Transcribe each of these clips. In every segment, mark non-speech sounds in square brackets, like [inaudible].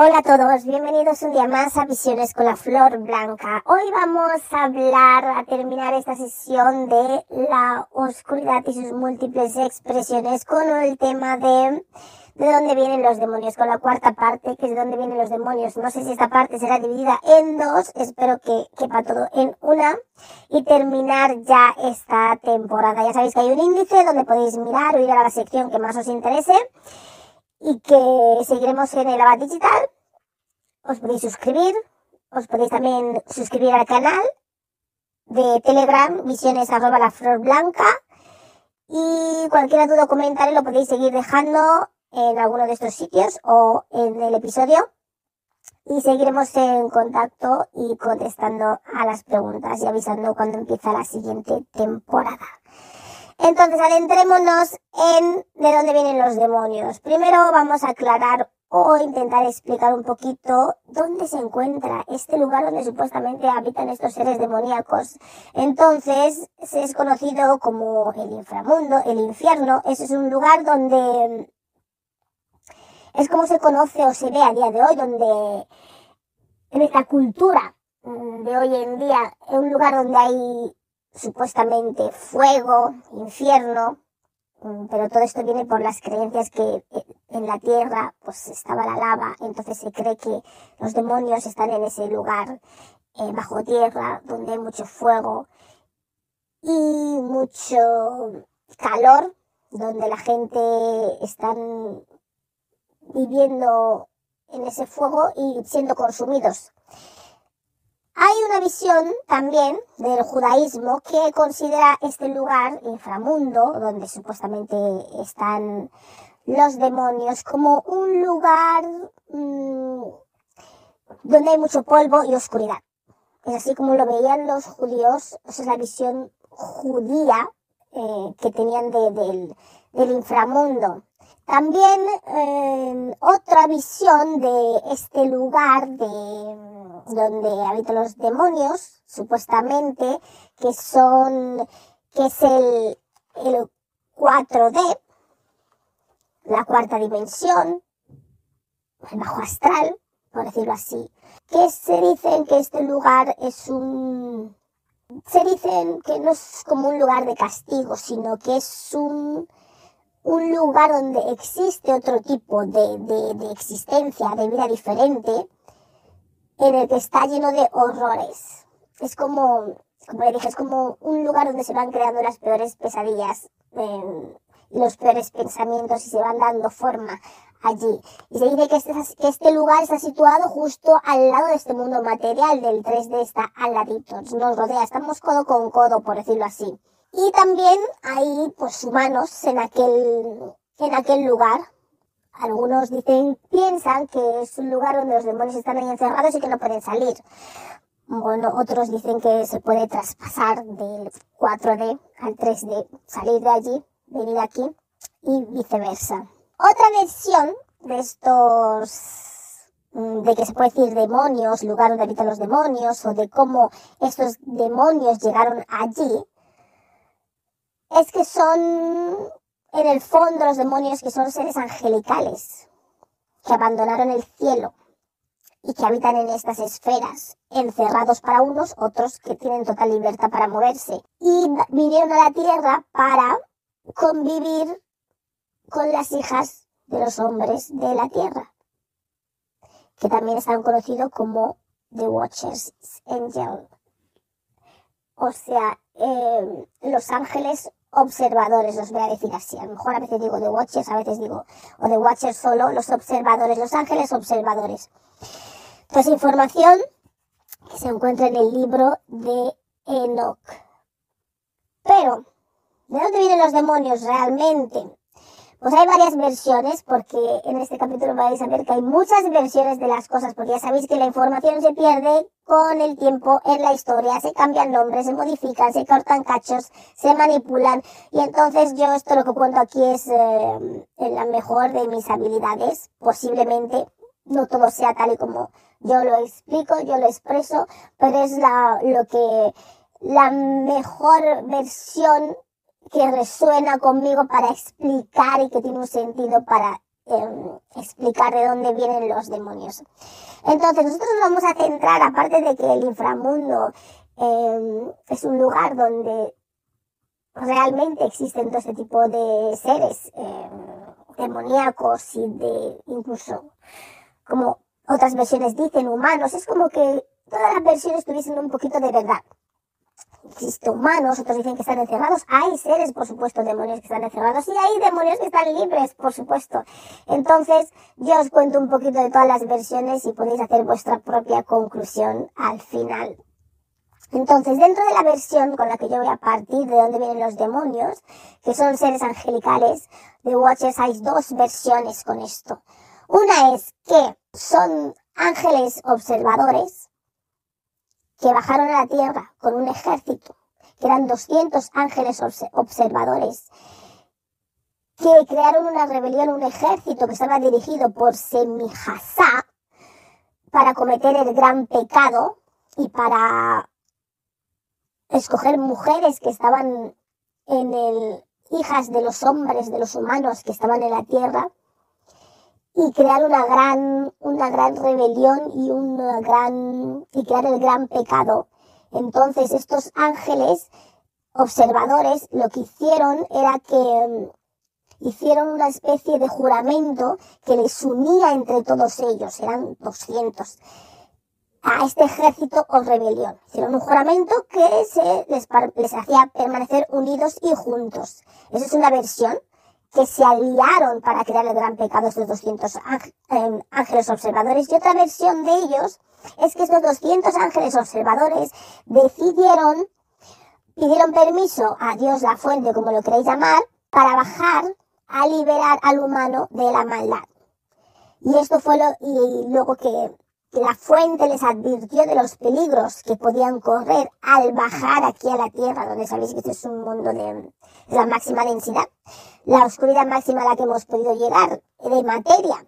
Hola a todos, bienvenidos un día más a Visiones con la Flor Blanca. Hoy vamos a hablar, a terminar esta sesión de la oscuridad y sus múltiples expresiones con el tema de de dónde vienen los demonios, con la cuarta parte, que es de dónde vienen los demonios. No sé si esta parte será dividida en dos, espero que quepa todo en una y terminar ya esta temporada. Ya sabéis que hay un índice donde podéis mirar o ir a la sección que más os interese y que seguiremos en el Abad Digital. Os podéis suscribir, os podéis también suscribir al canal de Telegram, visiones arroba la flor blanca. Y cualquier duda o comentario lo podéis seguir dejando en alguno de estos sitios o en el episodio. Y seguiremos en contacto y contestando a las preguntas y avisando cuando empieza la siguiente temporada. Entonces, adentrémonos en de dónde vienen los demonios. Primero vamos a aclarar o intentar explicar un poquito dónde se encuentra este lugar donde supuestamente habitan estos seres demoníacos. Entonces, se es conocido como el inframundo, el infierno. Ese es un lugar donde es como se conoce o se ve a día de hoy, donde en esta cultura mm, de hoy en día, es un lugar donde hay supuestamente fuego, infierno, mm, pero todo esto viene por las creencias que eh, en la tierra pues estaba la lava, entonces se cree que los demonios están en ese lugar eh, bajo tierra donde hay mucho fuego y mucho calor, donde la gente está viviendo en ese fuego y siendo consumidos hay una visión también del judaísmo que considera este lugar, inframundo, donde supuestamente están los demonios, como un lugar mmm, donde hay mucho polvo y oscuridad. Es así como lo veían los judíos, esa es la visión judía eh, que tenían de, del, del inframundo. También eh, otra visión de este lugar de donde habitan los demonios, supuestamente, que son, que es el, el 4D, la cuarta dimensión, el bajo astral, por decirlo así, que se dicen que este lugar es un, se dicen que no es como un lugar de castigo, sino que es un, un lugar donde existe otro tipo de, de, existencia, de vida diferente, en el que está lleno de horrores. Es como, como le dije, es como un lugar donde se van creando las peores pesadillas eh, y los peores pensamientos y se van dando forma allí. Y se dice que este, que este lugar está situado justo al lado de este mundo material, del 3D está al ladito, nos rodea, estamos codo con codo, por decirlo así. Y también hay pues humanos en aquel, en aquel lugar, algunos dicen, piensan que es un lugar donde los demonios están ahí encerrados y que no pueden salir. Bueno, otros dicen que se puede traspasar del 4D al 3D, salir de allí, venir aquí y viceversa. Otra versión de estos, mm, de que se puede decir demonios, lugar donde habitan los demonios, o de cómo estos demonios llegaron allí, es que son en el fondo los demonios que son seres angelicales, que abandonaron el cielo y que habitan en estas esferas, encerrados para unos, otros que tienen total libertad para moverse. Y vinieron a la tierra para convivir con las hijas de los hombres de la tierra, que también están conocidos como The Watchers Angel. O sea, eh, los ángeles observadores, os voy a decir así. A lo mejor a veces digo de watchers, a veces digo, o de watchers solo, los observadores, los ángeles observadores. Entonces, información que se encuentra en el libro de Enoch. Pero, ¿de dónde vienen los demonios realmente? Pues hay varias versiones, porque en este capítulo vais a ver que hay muchas versiones de las cosas, porque ya sabéis que la información se pierde con el tiempo en la historia, se cambian nombres, se modifican, se cortan cachos, se manipulan, y entonces yo esto lo que cuento aquí es eh, la mejor de mis habilidades, posiblemente no todo sea tal y como yo lo explico, yo lo expreso, pero es la, lo que, la mejor versión que resuena conmigo para explicar y que tiene un sentido para em, explicar de dónde vienen los demonios. Entonces, nosotros nos vamos a centrar, aparte de que el inframundo em, es un lugar donde realmente existen todo este tipo de seres em, demoníacos y de incluso, como otras versiones dicen, humanos, es como que todas las versiones tuviesen un poquito de verdad existe humanos, otros dicen que están encerrados. Hay seres, por supuesto, demonios que están encerrados y hay demonios que están libres, por supuesto. Entonces, yo os cuento un poquito de todas las versiones y podéis hacer vuestra propia conclusión al final. Entonces, dentro de la versión con la que yo voy a partir de dónde vienen los demonios, que son seres angelicales, de Watchers hay dos versiones con esto. Una es que son ángeles observadores, que bajaron a la tierra con un ejército, que eran 200 ángeles observadores, que crearon una rebelión, un ejército que estaba dirigido por Semihasá para cometer el gran pecado y para escoger mujeres que estaban en el hijas de los hombres, de los humanos que estaban en la tierra y crear una gran, una gran rebelión y una gran, y crear el gran pecado. Entonces estos ángeles observadores lo que hicieron era que mm, hicieron una especie de juramento que les unía entre todos ellos, eran 200, a este ejército o rebelión. Hicieron un juramento que se les, les hacía permanecer unidos y juntos. Esa es una versión que se aliaron para crear el gran pecado estos 200 em, ángeles observadores y otra versión de ellos es que estos 200 ángeles observadores decidieron, pidieron permiso a Dios la fuente, como lo queréis llamar, para bajar a liberar al humano de la maldad. Y esto fue lo, y luego que la fuente les advirtió de los peligros que podían correr al bajar aquí a la Tierra, donde sabéis que este es un mundo de, la máxima densidad, la oscuridad máxima a la que hemos podido llegar de materia,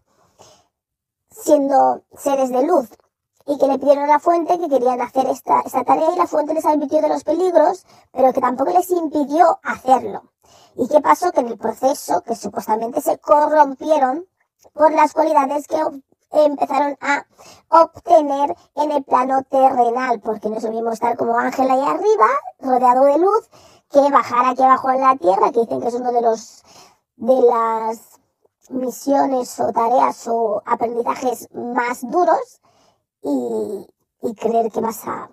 siendo seres de luz, y que le pidieron a la fuente que querían hacer esta, tarea y la fuente les advirtió de los peligros, pero que tampoco les impidió hacerlo. ¿Y qué pasó? Que en el proceso, que supuestamente se corrompieron por las cualidades que empezaron a obtener en el plano terrenal, porque no es estar como ángel ahí arriba, rodeado de luz, que bajar aquí abajo en la tierra, que dicen que es uno de los de las misiones o tareas o aprendizajes más duros y, y creer que vas a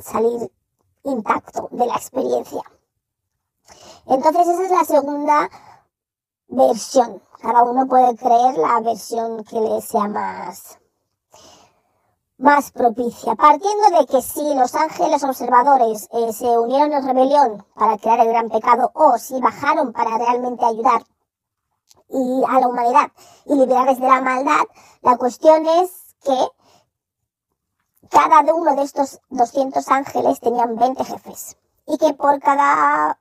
salir intacto de la experiencia. Entonces esa es la segunda versión. Cada uno puede creer la versión que le sea más, más propicia. Partiendo de que si los ángeles observadores eh, se unieron en rebelión para crear el gran pecado o si bajaron para realmente ayudar y a la humanidad y liberarles de la maldad, la cuestión es que cada uno de estos 200 ángeles tenían 20 jefes y que por cada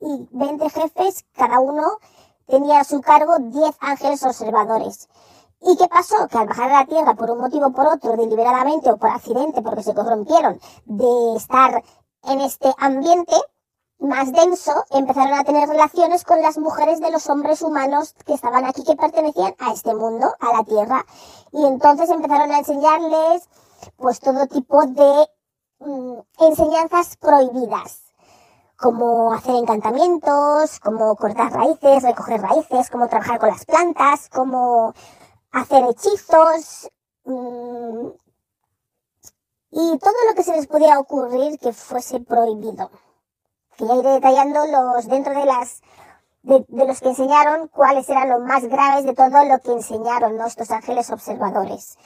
20 jefes, cada uno tenía a su cargo 10 ángeles observadores. ¿Y qué pasó? Que al bajar a la Tierra por un motivo o por otro, deliberadamente o por accidente, porque se corrompieron de estar en este ambiente más denso, empezaron a tener relaciones con las mujeres de los hombres humanos que estaban aquí, que pertenecían a este mundo, a la Tierra. Y entonces empezaron a enseñarles pues todo tipo de mm, enseñanzas prohibidas como hacer encantamientos, como cortar raíces, recoger raíces, cómo trabajar con las plantas, cómo hacer hechizos mm, y todo lo que se les podía ocurrir que fuese prohibido. Que ya iré detallando los dentro de las de, los que enseñaron cuáles eran los más graves de todo lo que enseñaron nuestros ángeles observadores.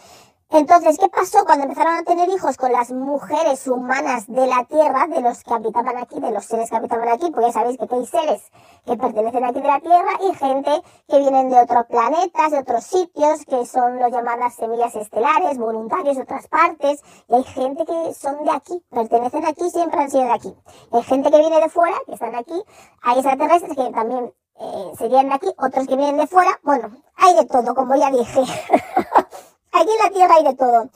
Entonces, ¿qué pasó cuando empezaron a tener hijos con las mujeres humanas de la Tierra, de los que habitaban aquí, de los seres que habitaban aquí? Porque ya sabéis que hay seres que pertenecen aquí de la Tierra y gente que vienen de otros planetas, de otros sitios, que son los llamadas semillas estelares, voluntarios de otras partes. Y hay gente que son de aquí, pertenecen aquí, siempre han sido de aquí. hay gente que viene de fuera, que están aquí. Hay extraterrestres que también eh, serían de aquí, otros que vienen de fuera. Bueno, hay de todo, como ya dije. [laughs] Aquí en la Tierra hay de todo.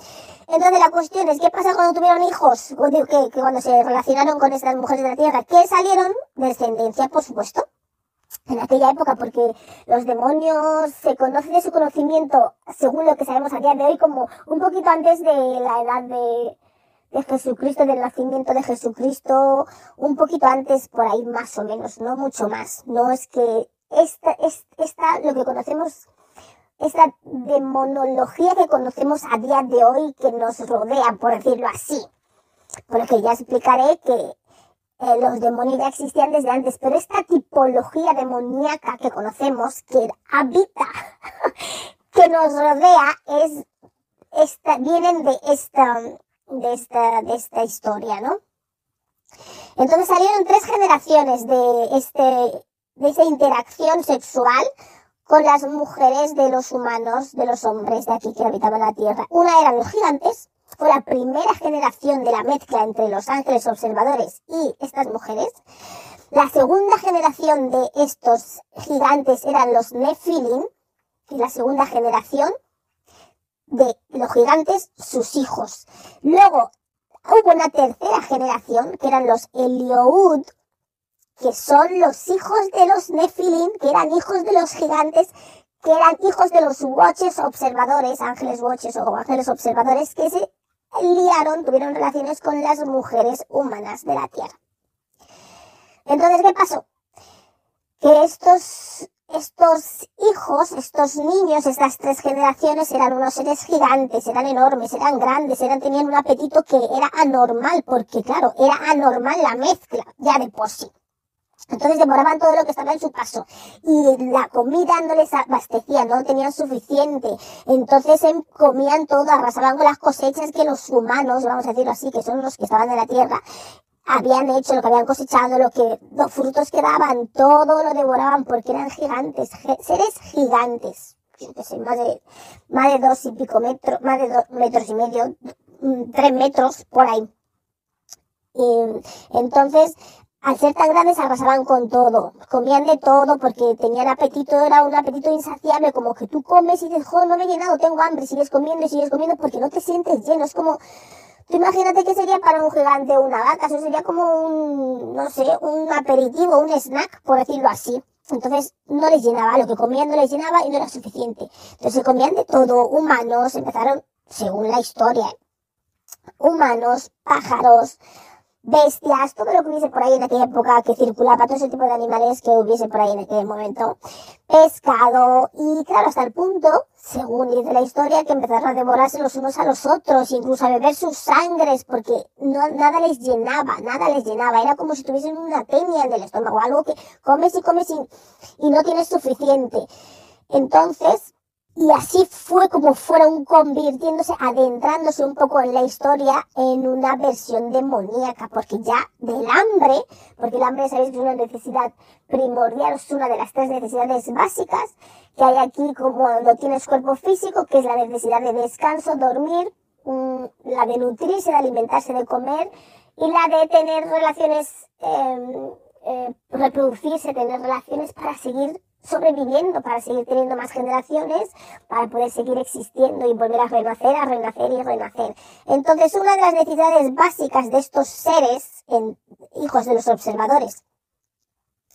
Entonces la cuestión es, ¿qué pasa cuando tuvieron hijos? Que, que cuando se relacionaron con estas mujeres de la Tierra, que salieron descendencia, por supuesto, en aquella época, porque los demonios se conocen de su conocimiento, según lo que sabemos a día de hoy, como un poquito antes de la edad de, de Jesucristo, del nacimiento de Jesucristo, un poquito antes, por ahí más o menos, no mucho más. No es que esta, esta lo que conocemos esta demonología que conocemos a día de hoy que nos rodea, por decirlo así. Porque ya explicaré que eh, los demonios ya existían desde antes, pero esta tipología demoníaca que conocemos, que habita, [laughs] que nos rodea, es esta, vienen de esta, de esta, de esta historia, ¿no? Entonces salieron tres generaciones de este, de esa interacción sexual con las mujeres de los humanos, de los hombres de aquí que habitaban la Tierra. Una eran los gigantes, fue la primera generación de la mezcla entre los ángeles observadores y estas mujeres. La segunda generación de estos gigantes eran los Nephilim, y la segunda generación de los gigantes, sus hijos. Luego hubo una tercera generación, que eran los Eliud, que son los hijos de los Nephilim, que eran hijos de los gigantes, que eran hijos de los watches observadores, ángeles watches o ángeles observadores, que se liaron, tuvieron relaciones con las mujeres humanas de la Tierra. Entonces, ¿qué pasó? Que estos, estos hijos, estos niños, estas tres generaciones eran unos seres gigantes, eran enormes, eran grandes, eran, tenían un apetito que era anormal, porque claro, era anormal la mezcla, ya de por sí. Entonces demoraban todo lo que estaba en su paso. Y la comida no les abastecía, no tenían suficiente. Entonces em, comían todo, arrasaban con las cosechas que los humanos, vamos a decirlo así, que son los que estaban en la tierra, habían hecho, lo que habían cosechado, lo que, los frutos que daban, todo lo devoraban porque eran gigantes, seres gigantes. más de, más de dos y pico metros, más de dos metros y medio, mm, tres metros por ahí. Y, entonces, al ser tan grandes arrasaban con todo, comían de todo porque tenían apetito, era un apetito insaciable, como que tú comes y dices, joder, no me he llenado, tengo hambre, sigues comiendo y sigues comiendo porque no te sientes lleno, es como, tú imagínate que sería para un gigante una vaca, eso sería como un, no sé, un aperitivo, un snack, por decirlo así. Entonces no les llenaba, lo que comían no les llenaba y no era suficiente. Entonces comían de todo, humanos, empezaron, según la historia, humanos, pájaros, bestias, todo lo que hubiese por ahí en aquella época que circulaba, todo ese tipo de animales que hubiese por ahí en aquel momento, pescado, y claro, hasta el punto, según dice la historia, que empezaron a devorarse los unos a los otros, incluso a beber sus sangres, porque no, nada les llenaba, nada les llenaba, era como si tuviesen una tenia en el estómago, algo que comes y comes y, y no tienes suficiente. Entonces, y así fue como fueron convirtiéndose, adentrándose un poco en la historia en una versión demoníaca, porque ya del hambre, porque el hambre sabéis que es una necesidad primordial, es una de las tres necesidades básicas que hay aquí como no tienes cuerpo físico, que es la necesidad de descanso, dormir, mm, la de nutrirse, de alimentarse, de comer, y la de tener relaciones, eh, eh, reproducirse, tener relaciones para seguir sobreviviendo para seguir teniendo más generaciones, para poder seguir existiendo y volver a renacer, a renacer y renacer. Entonces, una de las necesidades básicas de estos seres, en, hijos de los observadores,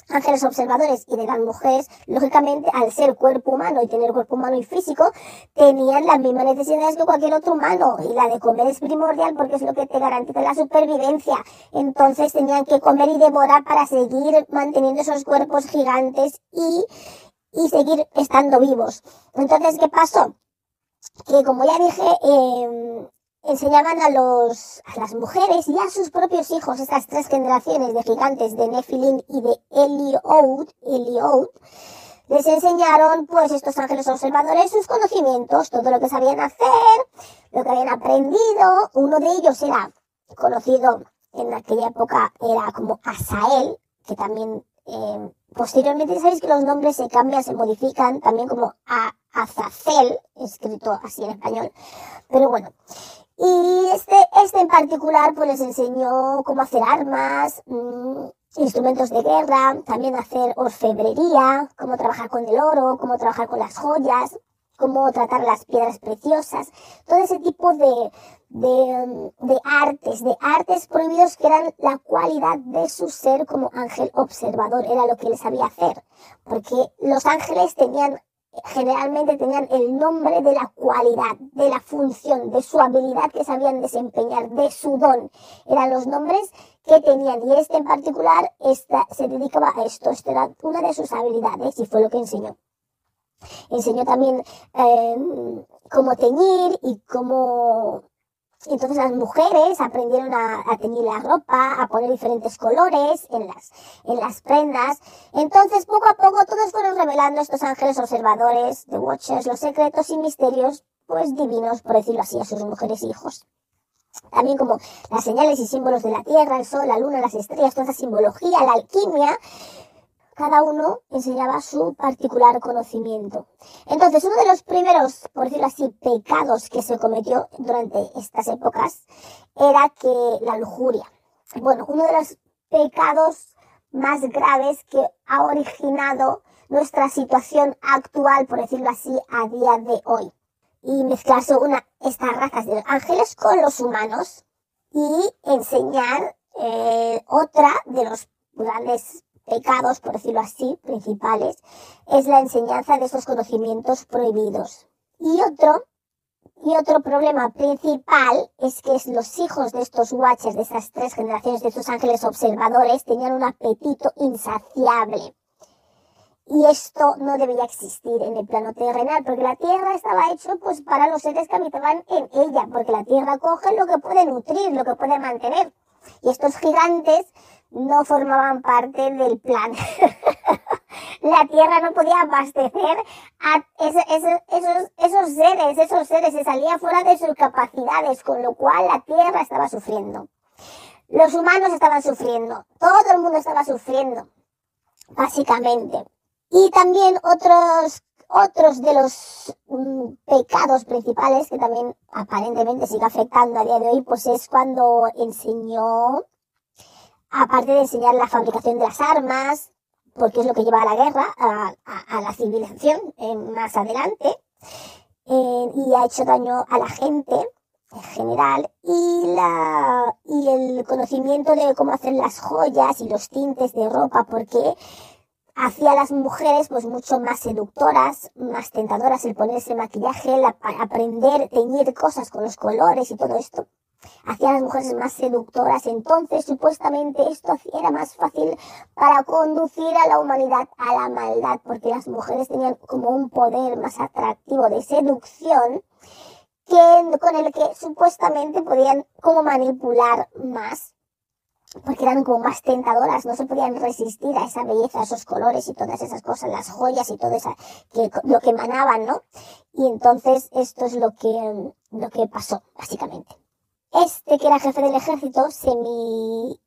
ángeles observadores y de las mujeres, lógicamente, al ser cuerpo humano y tener cuerpo humano y físico, tenían las mismas necesidades que cualquier otro humano. Y la de comer es primordial porque es lo que te garantiza la supervivencia. Entonces tenían que comer y devorar para seguir manteniendo esos cuerpos gigantes y, y seguir estando vivos. Entonces, ¿qué pasó? Que como ya dije, eh, enseñaban a, los, a las mujeres y a sus propios hijos, estas tres generaciones de gigantes de Nephilim y de Eliod, Eliod les enseñaron, pues, estos ángeles observadores sus conocimientos, todo lo que sabían hacer, lo que habían aprendido. Uno de ellos era conocido en aquella época, era como Asael, que también eh, posteriormente, sabéis que los nombres se cambian, se modifican, también como a Azazel, escrito así en español. Pero bueno, y este, este en particular pues les enseñó cómo hacer armas, mmm, instrumentos de guerra, también hacer orfebrería, cómo trabajar con el oro, cómo trabajar con las joyas, cómo tratar las piedras preciosas, todo ese tipo de, de, de, artes, de artes prohibidos que eran la cualidad de su ser como ángel observador, era lo que él sabía hacer, porque los ángeles tenían generalmente tenían el nombre de la cualidad, de la función, de su habilidad que sabían desempeñar, de su don. Eran los nombres que tenían y este en particular esta, se dedicaba a esto, esto era una de sus habilidades y fue lo que enseñó. Enseñó también eh, cómo teñir y cómo entonces las mujeres aprendieron a, teñir la ropa, a poner diferentes colores en las, en las prendas. Entonces poco a poco todos fueron revelando estos ángeles observadores, de Watchers, los secretos y misterios, pues divinos, por decirlo así, a sus mujeres e hijos. También como las señales y símbolos de la tierra, el sol, la luna, las estrellas, toda esa simbología, la alquimia, cada uno enseñaba su particular conocimiento. Entonces, uno de los primeros, por decirlo así, pecados que se cometió durante estas épocas era que la lujuria. Bueno, uno de los pecados más graves que ha originado nuestra situación actual, por decirlo así, a día de hoy. Y mezclarse una, estas razas de los ángeles con los humanos y enseñar eh, otra de los grandes pecados, por decirlo así, principales, es la enseñanza de esos conocimientos prohibidos. Y otro, y otro problema principal es que los hijos de estos watchers, de estas tres generaciones de estos ángeles observadores, tenían un apetito insaciable. Y esto no debía existir en el plano terrenal, porque la tierra estaba hecho pues para los seres que habitaban en ella, porque la tierra coge lo que puede nutrir, lo que puede mantener. Y estos gigantes no formaban parte del plan. [laughs] la tierra no podía abastecer a esos, esos seres, esos seres se salían fuera de sus capacidades, con lo cual la tierra estaba sufriendo. Los humanos estaban sufriendo, todo el mundo estaba sufriendo, básicamente. Y también otros, otros de los mm, pecados principales que también aparentemente sigue afectando a día de hoy, pues es cuando enseñó aparte de enseñar la fabricación de las armas, porque es lo que lleva a la guerra, a, la civilización más adelante, eh, y ha hecho daño a la gente en general, y, la, y el conocimiento de cómo hacer las joyas y los tintes de ropa, porque hacía las mujeres pues mucho más seductoras, más tentadoras el ponerse maquillaje, el aprender, teñir cosas con los colores y todo esto hacía las mujeres más seductoras. Entonces, supuestamente, esto era más fácil para conducir a la humanidad a la maldad, porque las mujeres tenían como un poder más atractivo de seducción que, con el que supuestamente podían como manipular más porque eran como más tentadoras, no se podían resistir a esa belleza, a esos colores y todas esas cosas, las joyas y todo eso, que, lo que emanaban, ¿no? Y entonces esto es lo que, lo que pasó, básicamente. Este, que era jefe del ejército, semi,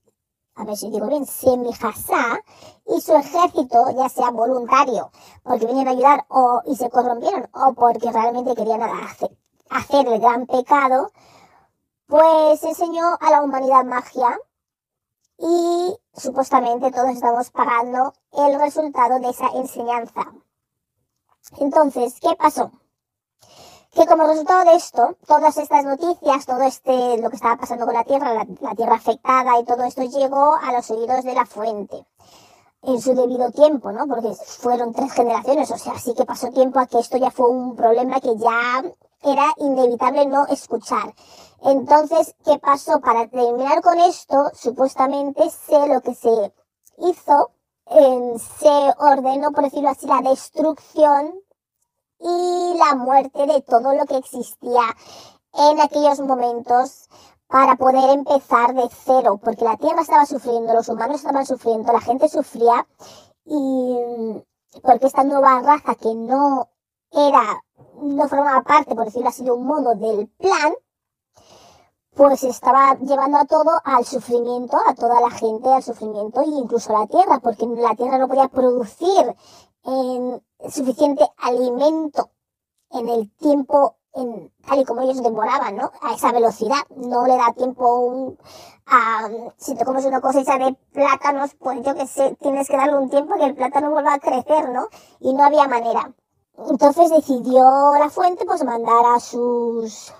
a ver si digo bien, semi Hassá, y su ejército, ya sea voluntario, porque venían a ayudar o, y se corrompieron, o porque realmente querían hacer, hacer el gran pecado, pues enseñó a la humanidad magia y supuestamente todos estamos pagando el resultado de esa enseñanza. Entonces, ¿qué pasó? que como resultado de esto, todas estas noticias, todo este, lo que estaba pasando con la Tierra, la, Tierra afectada y todo esto llegó a los oídos de la fuente en su debido tiempo, ¿no? Porque fueron tres generaciones, o sea, sí que pasó tiempo a que esto ya fue un problema que ya era inevitable no escuchar. Entonces, ¿qué pasó? Para terminar con esto, supuestamente sé lo que se hizo, se ordenó, por decirlo así, la destrucción y la muerte de todo lo que existía en aquellos momentos para poder empezar de cero, porque la Tierra estaba sufriendo, los humanos estaban sufriendo, la gente sufría y, porque esta nueva raza que no era, no formaba parte, por decirlo así, de un modo del plan, pues estaba llevando a todo al sufrimiento, a toda la gente al sufrimiento e incluso a la tierra, porque la tierra no podía producir en suficiente alimento en el tiempo en, tal y como ellos demoraban, ¿no? A esa velocidad. No le da tiempo a, si te comes una cosecha de plátanos, pues yo que sé, tienes que darle un tiempo que el plátano vuelva a crecer, ¿no? Y no había manera. Entonces decidió la fuente pues mandar a sus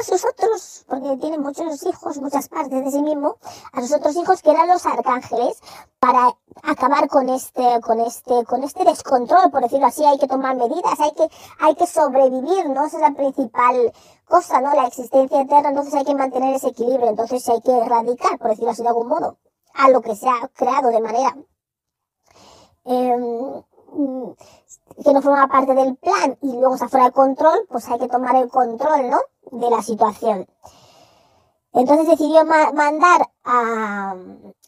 a sus otros, porque tiene muchos hijos, muchas partes de sí mismo, a sus otros hijos que eran los arcángeles, para acabar con este, con este, con este descontrol, por decirlo así, hay que tomar medidas, hay que, hay que sobrevivir, ¿no? Esa es la principal cosa, ¿no? La existencia eterna, entonces hay que mantener ese equilibrio, entonces hay que erradicar, por decirlo así de algún modo, a lo que se ha creado de manera eh, que no forma parte del plan y luego está fuera de control, pues hay que tomar el control, ¿no? De la situación. Entonces decidió mandar a,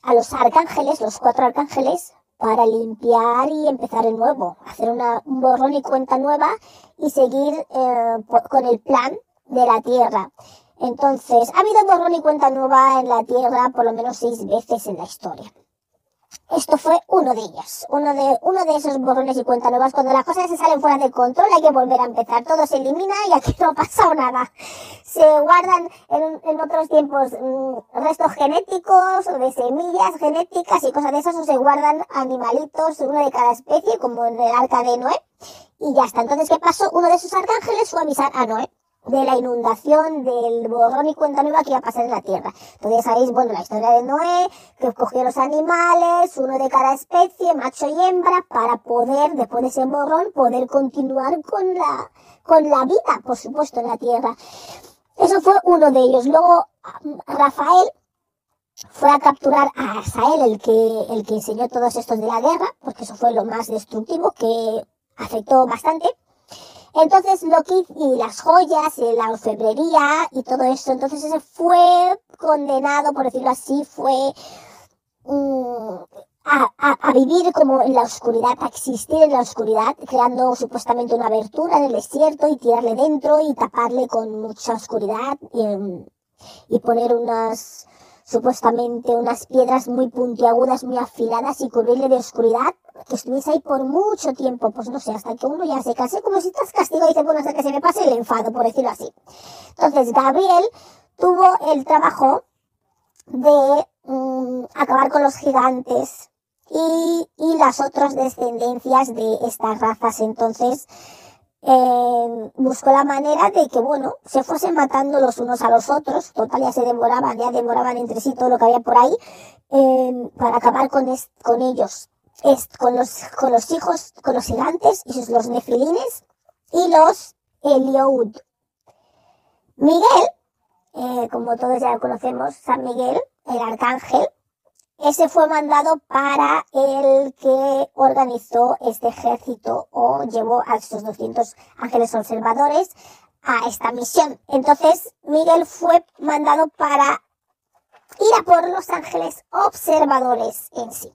a, los arcángeles, los cuatro arcángeles, para limpiar y empezar de nuevo, hacer una, un borrón y cuenta nueva y seguir eh, con el plan de la Tierra. Entonces, ha habido borrón y cuenta nueva en la Tierra por lo menos seis veces en la historia. Esto fue uno de ellos, uno de, uno de esos borrones y cuentas nuevas. Cuando las cosas se salen fuera de control hay que volver a empezar. Todo se elimina y aquí no ha pasado nada. Se guardan en, en otros tiempos mm, restos genéticos o de semillas genéticas y cosas de esas o se guardan animalitos, uno de cada especie, como en el arca de Noé. Y ya está. Entonces, ¿qué pasó? Uno de esos arcángeles fue a avisar a Noé de la inundación, del borrón y cuenta nueva que iba a pasar en la tierra. Entonces sabéis, bueno, la historia de Noé, que cogió los animales, uno de cada especie, macho y hembra, para poder, después de ese borrón, poder continuar con la, con la vida, por supuesto, en la tierra. Eso fue uno de ellos. Luego, Rafael fue a capturar a Asael, el que, el que enseñó todos estos de la guerra, porque eso fue lo más destructivo, que afectó bastante. Entonces lo que y las joyas, y la orfebrería y todo eso, entonces ese fue condenado, por decirlo así, fue mm, a, a, vivir como en la oscuridad, a existir en la oscuridad, creando supuestamente una abertura en el desierto y tirarle dentro y taparle con mucha oscuridad y, y poner unas supuestamente unas piedras muy puntiagudas, muy afiladas y cubrirle de oscuridad, que estuviese ahí por mucho tiempo, pues no sé, hasta que uno ya se case, como si estás castigado y dice, bueno, hasta que se me pase el enfado, por decirlo así. Entonces, Gabriel tuvo el trabajo de mm, acabar con los gigantes y, y las otras descendencias de estas razas. Entonces, eh, buscó la manera de que, bueno, se fuesen matando los unos a los otros, total ya se demoraban, ya demoraban entre sí todo lo que había por ahí, eh, para acabar con, con ellos, es, con, los, con los hijos, con los gigantes, y los nefilines, y los Eliud. Miguel, eh, como todos ya conocemos, San Miguel, el arcángel, ese fue mandado para el que organizó este ejército o llevó a estos 200 ángeles observadores a esta misión. Entonces, Miguel fue mandado para ir a por los ángeles observadores en sí.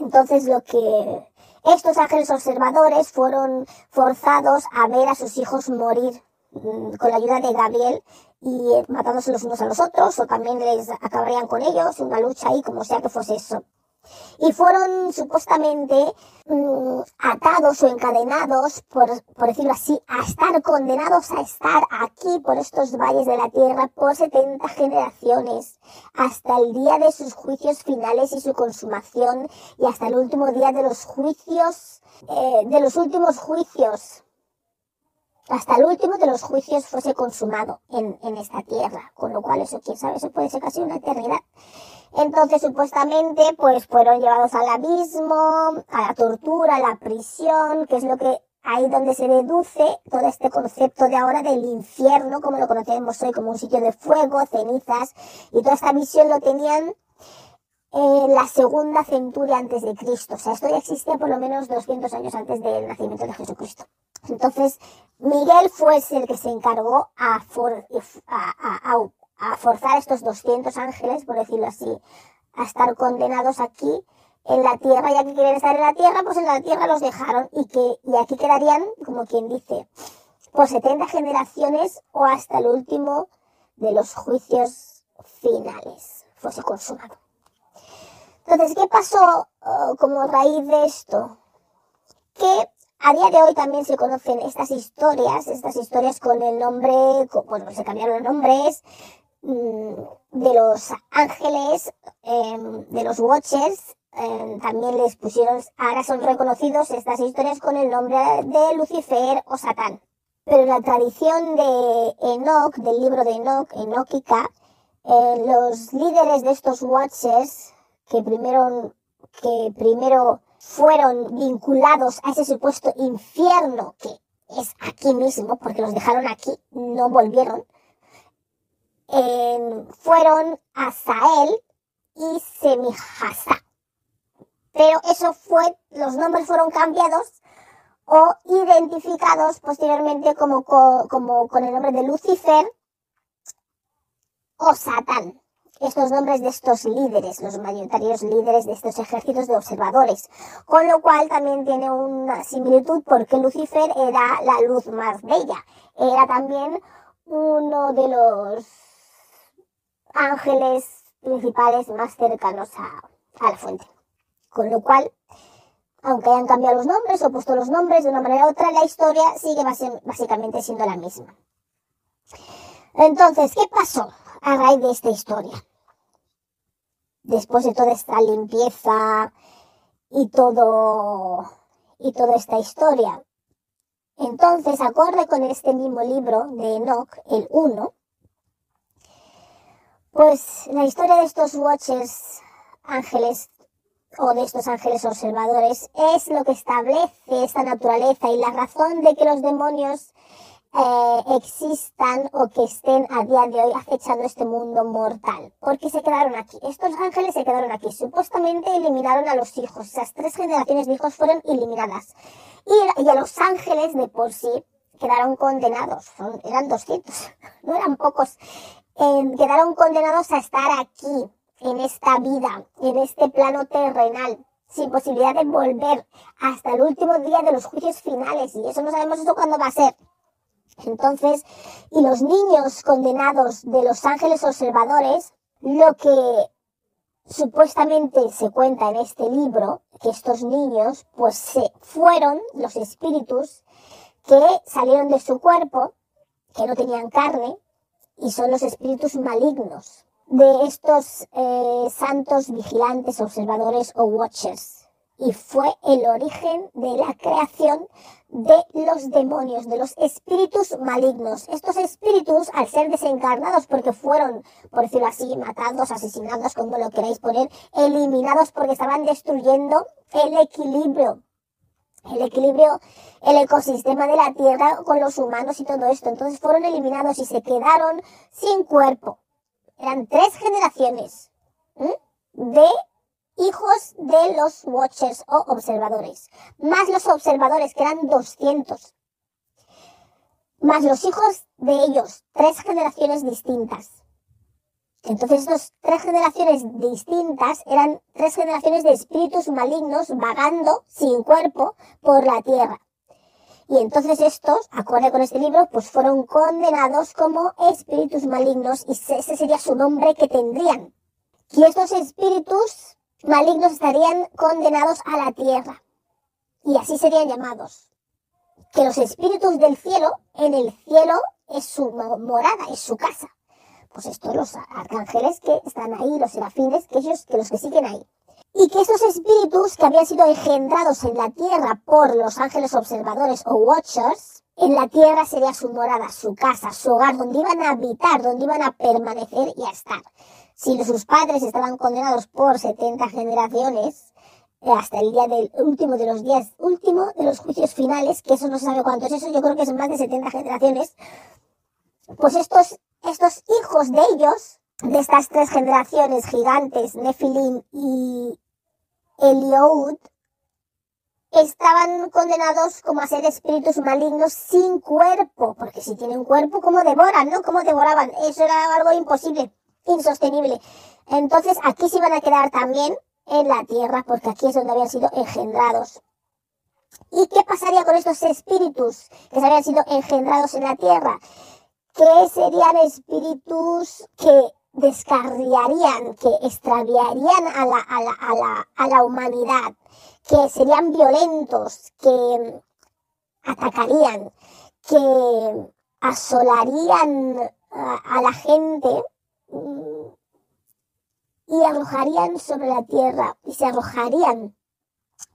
Entonces, lo que estos ángeles observadores fueron forzados a ver a sus hijos morir mm, con la ayuda de Gabriel y eh, matándose los unos a los otros, o también les acabarían con ellos, una lucha ahí, como sea que fuese eso. Y fueron supuestamente mm, atados o encadenados, por, por decirlo así, a estar condenados a estar aquí por estos valles de la tierra por 70 generaciones, hasta el día de sus juicios finales y su consumación, y hasta el último día de los juicios, eh, de los últimos juicios hasta el último de los juicios fuese consumado en, en esta tierra, con lo cual eso, quién sabe, eso puede ser casi una eternidad. Entonces, supuestamente, pues fueron llevados al abismo, a la tortura, a la prisión, que es lo que ahí donde se deduce todo este concepto de ahora del infierno, como lo conocemos hoy, como un sitio de fuego, cenizas, y toda esta visión lo tenían en la segunda centuria antes de Cristo. O sea, esto ya existía por lo menos 200 años antes del nacimiento de Jesucristo. Entonces, Miguel fue el que se encargó a, a, forzar a estos 200 ángeles, por decirlo así, a estar condenados aquí en la tierra, ya que quieren estar en la tierra, pues en la tierra los dejaron y que y aquí quedarían, como quien dice, por 70 generaciones o hasta el último de los juicios finales fuese consumado. Entonces, ¿qué pasó uh, como raíz de esto? Que a día de hoy también se conocen estas historias, estas historias con el nombre, bueno, se cambiaron los nombres, de los ángeles, em, de los watchers, em, también les pusieron, ahora son reconocidos estas historias con el nombre de Lucifer o Satán. Pero la tradición de Enoch, del libro de Enoch, Enochica, eh, los líderes de estos watchers, que primero, que primero fueron vinculados a ese supuesto infierno que es aquí mismo, porque los dejaron aquí, no volvieron, eh, fueron Asael y Semihasa. Pero eso fue, los nombres fueron cambiados o identificados posteriormente como, como con el nombre de Lucifer o Satán. Estos nombres de estos líderes, los mayoritarios líderes de estos ejércitos de observadores. Con lo cual también tiene una similitud porque Lucifer era la luz más bella. Era también uno de los ángeles principales más cercanos a, la fuente. Con lo cual aunque hayan cambiado los nombres o puesto los nombres de una manera u otra, la historia sigue básicamente siendo la misma. Entonces, ¿qué pasó a raíz de esta historia? Después de toda esta limpieza y todo y toda esta historia. Entonces, acorde con este mismo libro de Enoch, el 1, pues la historia de estos watchers ángeles o de estos ángeles observadores es lo que establece esta naturaleza y la razón de que los demonios eh, existan o que estén a día de hoy acechando este mundo mortal. Porque se quedaron aquí. Estos ángeles se quedaron aquí. Supuestamente eliminaron a los hijos. Esas tres generaciones de hijos fueron eliminadas. Y, a los ángeles de por sí quedaron condenados. eran 200. [laughs] No eran pocos. Eh, quedaron condenados a estar aquí en esta vida, en este plano terrenal, sin posibilidad de volver hasta el último día de los juicios finales. Y eso no sabemos eso cuándo va a ser. Entonces, y los niños condenados de los ángeles observadores, lo que supuestamente se cuenta en este libro, que estos niños, pues se fueron los espíritus que salieron de su cuerpo, que no tenían carne, y son los espíritus malignos de estos eh, santos vigilantes, observadores o watchers. Y fue el origen de la creación de los demonios, de los espíritus malignos. Estos espíritus, al ser desencarnados porque fueron, por decirlo así, matados, asesinados, como lo queráis poner, eliminados porque estaban destruyendo el equilibrio el equilibrio, el ecosistema de la Tierra con los humanos y todo esto. Entonces fueron eliminados y se quedaron sin cuerpo eran tres generaciones de hijos de los watchers o observadores, más los observadores que eran 200, más los hijos de ellos, tres generaciones distintas. Entonces, estas tres generaciones distintas eran tres generaciones de espíritus malignos vagando sin cuerpo por la tierra. Y entonces estos, acorde con este libro, pues fueron condenados como espíritus malignos y ese sería su nombre que tendrían. Y estos espíritus malignos estarían condenados a la tierra. Y así serían llamados. Que los espíritus del cielo, en el cielo es su morada, es su casa. Pues estos los arcángeles que están ahí, los serafines, que ellos, que los que siguen ahí y que esos espíritus que habían sido engendrados en la tierra por los ángeles observadores o watchers, en la tierra sería su morada, su casa, su hogar, donde iban a habitar, donde iban a permanecer y a estar. Si sus padres estaban condenados por 70 generaciones, eh, hasta el día del último de los días, último de los juicios finales, que eso no se sabe cuánto es eso, yo creo que son más de 70 generaciones, pues estos, estos hijos de ellos, de estas tres generaciones gigantes, Nefilim y, Eliud estaban condenados como a ser espíritus malignos sin cuerpo, porque si tienen cuerpo, ¿cómo devoran, no? ¿Cómo devoraban? Eso era algo imposible, insostenible. Entonces aquí se iban a quedar también en la tierra, porque aquí es donde habían sido engendrados. ¿Y qué pasaría con estos espíritus que habían sido engendrados en la tierra? Que serían espíritus que descarriarían, que extraviarían a la, a la, a la, a la humanidad, que serían violentos, que atacarían, que asolarían a, la gente mm, y arrojarían sobre la tierra y se arrojarían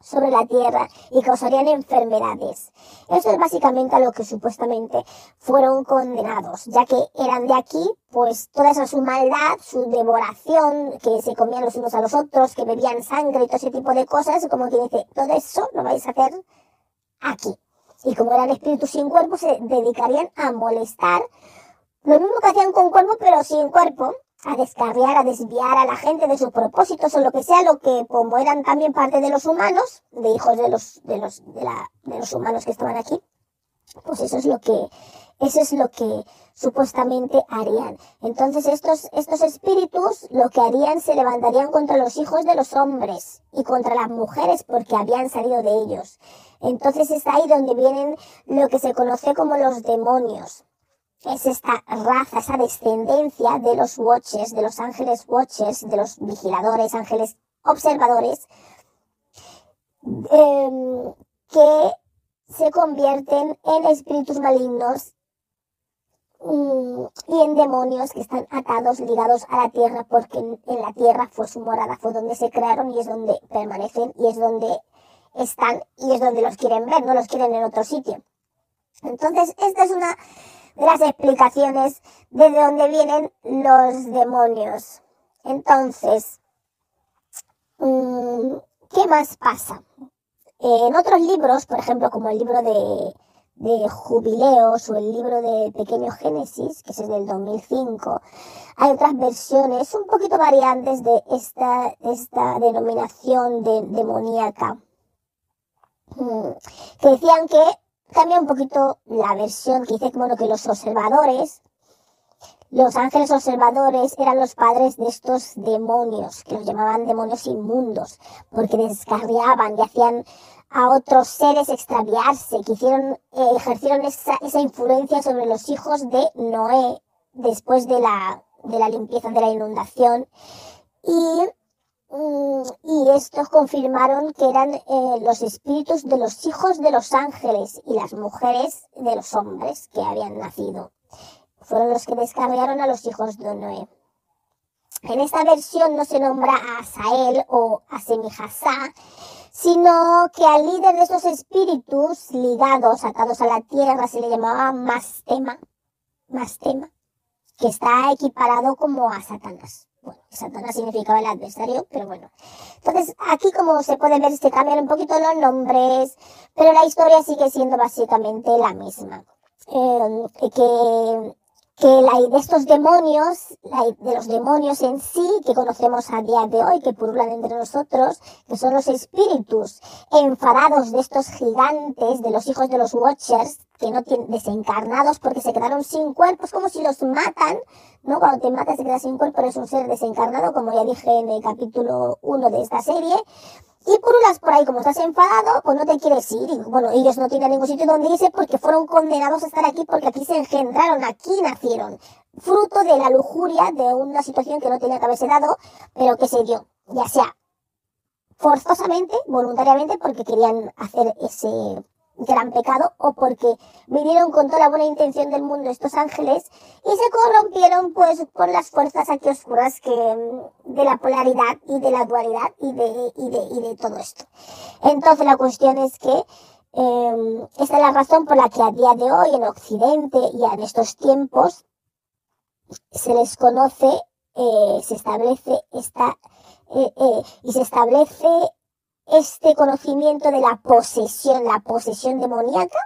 sobre la tierra y causarían enfermedades. Eso es básicamente a lo que supuestamente fueron condenados, ya que eran de aquí, pues toda esa su maldad, su devoración, que se comían los unos a los otros, que bebían sangre y todo ese tipo de cosas, como que dice, todo eso lo vais a hacer aquí. Y como eran espíritus sin cuerpo, se dedicarían a molestar, lo mismo que hacían con cuerpo, pero sin cuerpo, a descarriar, a desviar a la gente de sus propósitos o lo que sea, lo que como eran también parte de los humanos, de hijos de los, de los, de la, de los humanos que estaban aquí, pues eso es lo que, eso es lo que supuestamente harían. Entonces estos, estos espíritus lo que harían se levantarían contra los hijos de los hombres y contra las mujeres porque habían salido de ellos. Entonces es ahí donde vienen lo que se conoce como los demonios es esta raza, esa descendencia de los watchers, de los ángeles watchers, de los vigiladores, ángeles observadores, em, que se convierten en espíritus malignos mm, y en demonios que están atados, ligados a la tierra, porque en, en la tierra fue su morada, fue donde se crearon y es donde permanecen y es donde están y es donde los quieren ver, no los quieren en otro sitio. Entonces, esta es una las explicaciones de dónde vienen los demonios. Entonces, mm, ¿qué más pasa? En otros libros, por ejemplo, como el libro de, de Jubileos o el libro de Pequeño Génesis, que es del 2005, hay otras versiones un poquito variantes de esta, esta denominación de demoníaca, mm, que decían que cambia un poquito la versión que dice bueno, que los observadores, los ángeles observadores eran los padres de estos demonios, que los llamaban demonios inmundos, porque descarriaban y hacían a otros seres extraviarse, que hicieron, eh, ejercieron esa, esa influencia sobre los hijos de Noé después de la, de la limpieza de la inundación. Y y estos confirmaron que eran eh, los espíritus de los hijos de los ángeles y las mujeres de los hombres que habían nacido. Fueron los que descargaron a los hijos de Noé. En esta versión no se nombra a Asael o a Semijasá, sino que al líder de estos espíritus ligados, atados a la tierra, se le llamaba Mastema, Mastema, que está equiparado como a Satanás. Bueno, Satanás significaba el adversario, pero bueno. Entonces, aquí como se puede ver, se cambian un poquito los nombres, pero la historia sigue siendo básicamente la misma. Eh, que que la de estos demonios, la de los demonios en sí, que conocemos a día de hoy, que pululan entre nosotros, que son los espíritus enfadados de estos gigantes, de los hijos de los Watchers, que no tienen desencarnados porque se quedaron sin cuerpos, como si los matan, ¿no? Cuando te matas se queda sin cuerpo, eres un ser desencarnado, como ya dije en el capítulo 1 de esta serie, y purulas por ahí, como estás enfadado, pues no te quieres ir. Y bueno, ellos no tienen ningún sitio donde irse porque fueron condenados a estar aquí porque aquí se engendraron, aquí nacieron. Fruto de la lujuria de una situación que no tenía que haberse dado, pero que se dio. Ya sea forzosamente, voluntariamente, porque querían hacer ese gran pecado o porque vinieron con toda la buena intención del mundo estos ángeles y se corrompieron pues por las fuerzas aquí oscuras que mm, de la polaridad y de la dualidad y de, y de, y de todo esto. Entonces la cuestión es que eh, esta es la razón por la que a día de hoy en Occidente y en estos tiempos se les conoce, eh, se establece esta eh, eh, y se establece este conocimiento de la posesión, la posesión demoníaca,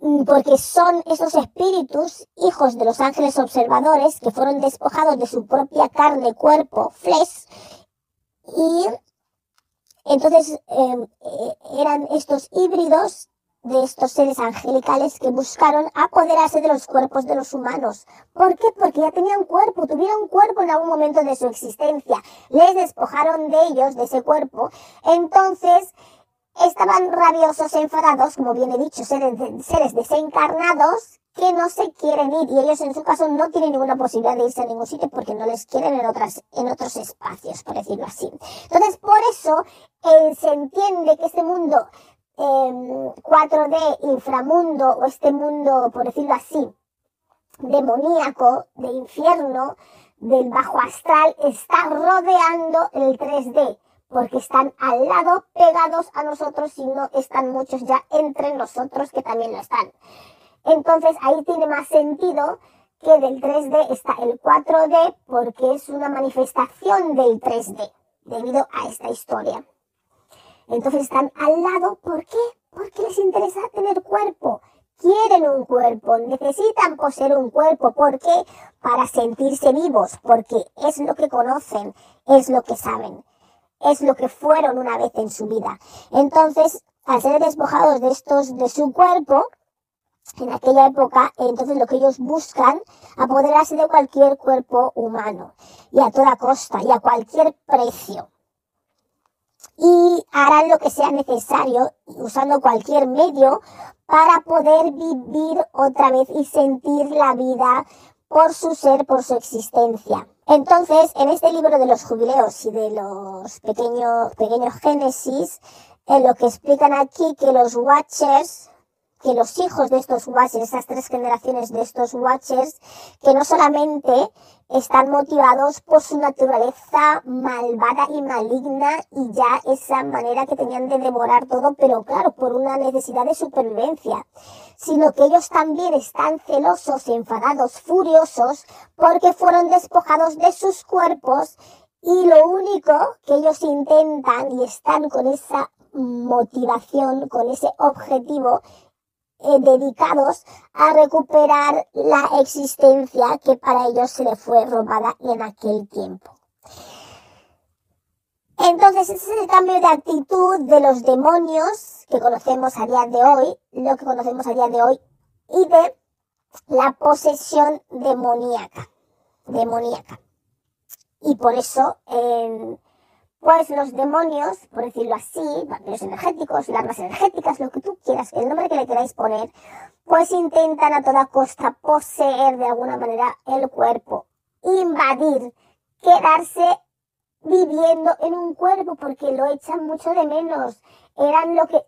mm, porque son esos espíritus, hijos de los ángeles observadores, que fueron despojados de su propia carne, cuerpo, flesh, y entonces em, eh, eran estos híbridos de estos seres angelicales que buscaron apoderarse de los cuerpos de los humanos. ¿Por qué? Porque ya tenían cuerpo, tuvieron cuerpo en algún momento de su existencia. Les despojaron de ellos, de ese cuerpo. Entonces, estaban rabiosos, enfadados, como bien he dicho, seres, seres desencarnados que no se quieren ir y ellos en su caso no tienen ninguna posibilidad de irse a ningún sitio porque no les quieren en otras en otros espacios por decirlo así entonces por eso eh, se entiende que este mundo 4D em, inframundo o este mundo, por decirlo así, demoníaco, de infierno, del bajo astral, está rodeando el 3D, porque están al lado pegados a nosotros y no están muchos ya entre nosotros que también lo están. Entonces ahí tiene más sentido que del 3D está el 4D porque es una manifestación del 3D debido a esta historia. Entonces están al lado, ¿por qué? Porque les interesa tener cuerpo. Quieren un cuerpo, necesitan poseer un cuerpo. ¿Por qué? Para sentirse vivos, porque es lo que conocen, es lo que saben, es lo que fueron una vez en su vida. Entonces, al ser despojados de estos, de su cuerpo, en aquella época, entonces lo que ellos buscan, apoderarse de cualquier cuerpo humano, y a toda costa, y a cualquier precio y harán lo que sea necesario usando cualquier medio para poder vivir otra vez y sentir la vida por su ser, por su existencia. Entonces, en este libro de los jubileos y de los pequeños, pequeños génesis, en lo que explican aquí que los Watchers que los hijos de estos Watchers, esas tres generaciones de estos Watchers, que no solamente están motivados por su naturaleza malvada y maligna y ya esa manera que tenían de devorar todo, pero claro, por una necesidad de supervivencia, sino que ellos también están celosos, enfadados, furiosos, porque fueron despojados de sus cuerpos y lo único que ellos intentan y están con esa motivación, con ese objetivo, dedicados a recuperar la existencia que para ellos se le fue robada en aquel tiempo. Entonces, ese es el cambio de actitud de los demonios que conocemos a día de hoy, lo que conocemos a día de hoy, y de la posesión demoníaca. Demoníaca. Y por eso, pues los demonios, por decirlo así, vampiros energéticos, larvas energéticas, lo que tú quieras, el nombre que le queráis poner, pues intentan a toda costa poseer de alguna manera el cuerpo, invadir, quedarse viviendo en un cuerpo porque lo echan mucho de menos. Eran lo que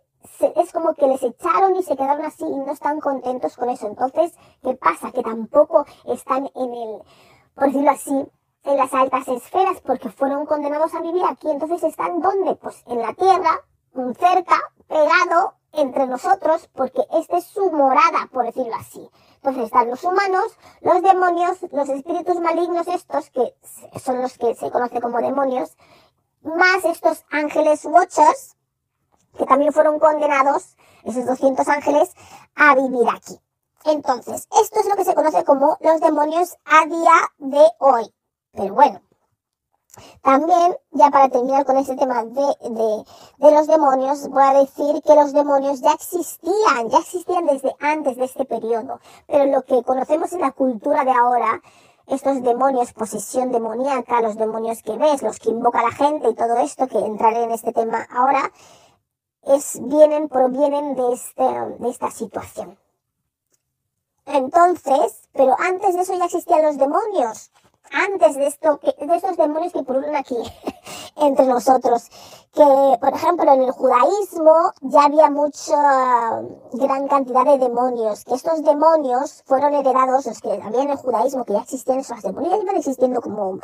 es como que les echaron y se quedaron así y no están contentos con eso. Entonces, ¿qué pasa? Que tampoco están en el, por decirlo así, en las altas esferas porque fueron condenados a vivir aquí. Entonces están ¿dónde? Pues en la tierra, cerca, pegado entre nosotros, porque esta es su morada, por decirlo así. Entonces están los humanos, los demonios, los espíritus malignos estos, que son los que se conoce como demonios, más estos ángeles watchers, que también fueron condenados, esos 200 ángeles, a vivir aquí. Entonces, esto es lo que se conoce como los demonios a día de hoy. Pero bueno, también, ya para terminar con este tema de, de, los demonios, voy a decir que los demonios ya existían, ya existían desde antes de este periodo, pero lo que conocemos en la cultura de ahora, estos demonios, posesión demoníaca, los demonios que ves, los que invoca la gente y todo esto, que entraré en este tema ahora, es, vienen, provienen de, este, de esta situación. Entonces, pero antes de eso ya existían los demonios antes de esto, de estos demonios que pululan aquí [laughs] entre nosotros. Que, por ejemplo, en el judaísmo ya había mucha gran cantidad de demonios. Que estos demonios fueron heredados, los que había en el judaísmo, que ya existían esos demonios, ya iban existiendo como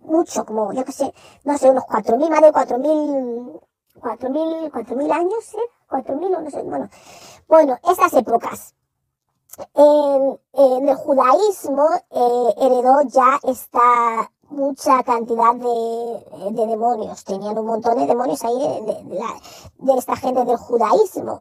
mucho, como, yo qué sé, no sé, unos 4.000, más de 4.000, 4.000, 4.000 años, ¿eh? 4.000 o no sé, bueno. Bueno, estas épocas en, el judaísmo eh, heredó ya esta mucha cantidad de, demonios. Tenían un montón de demonios ahí de, esta gente del judaísmo.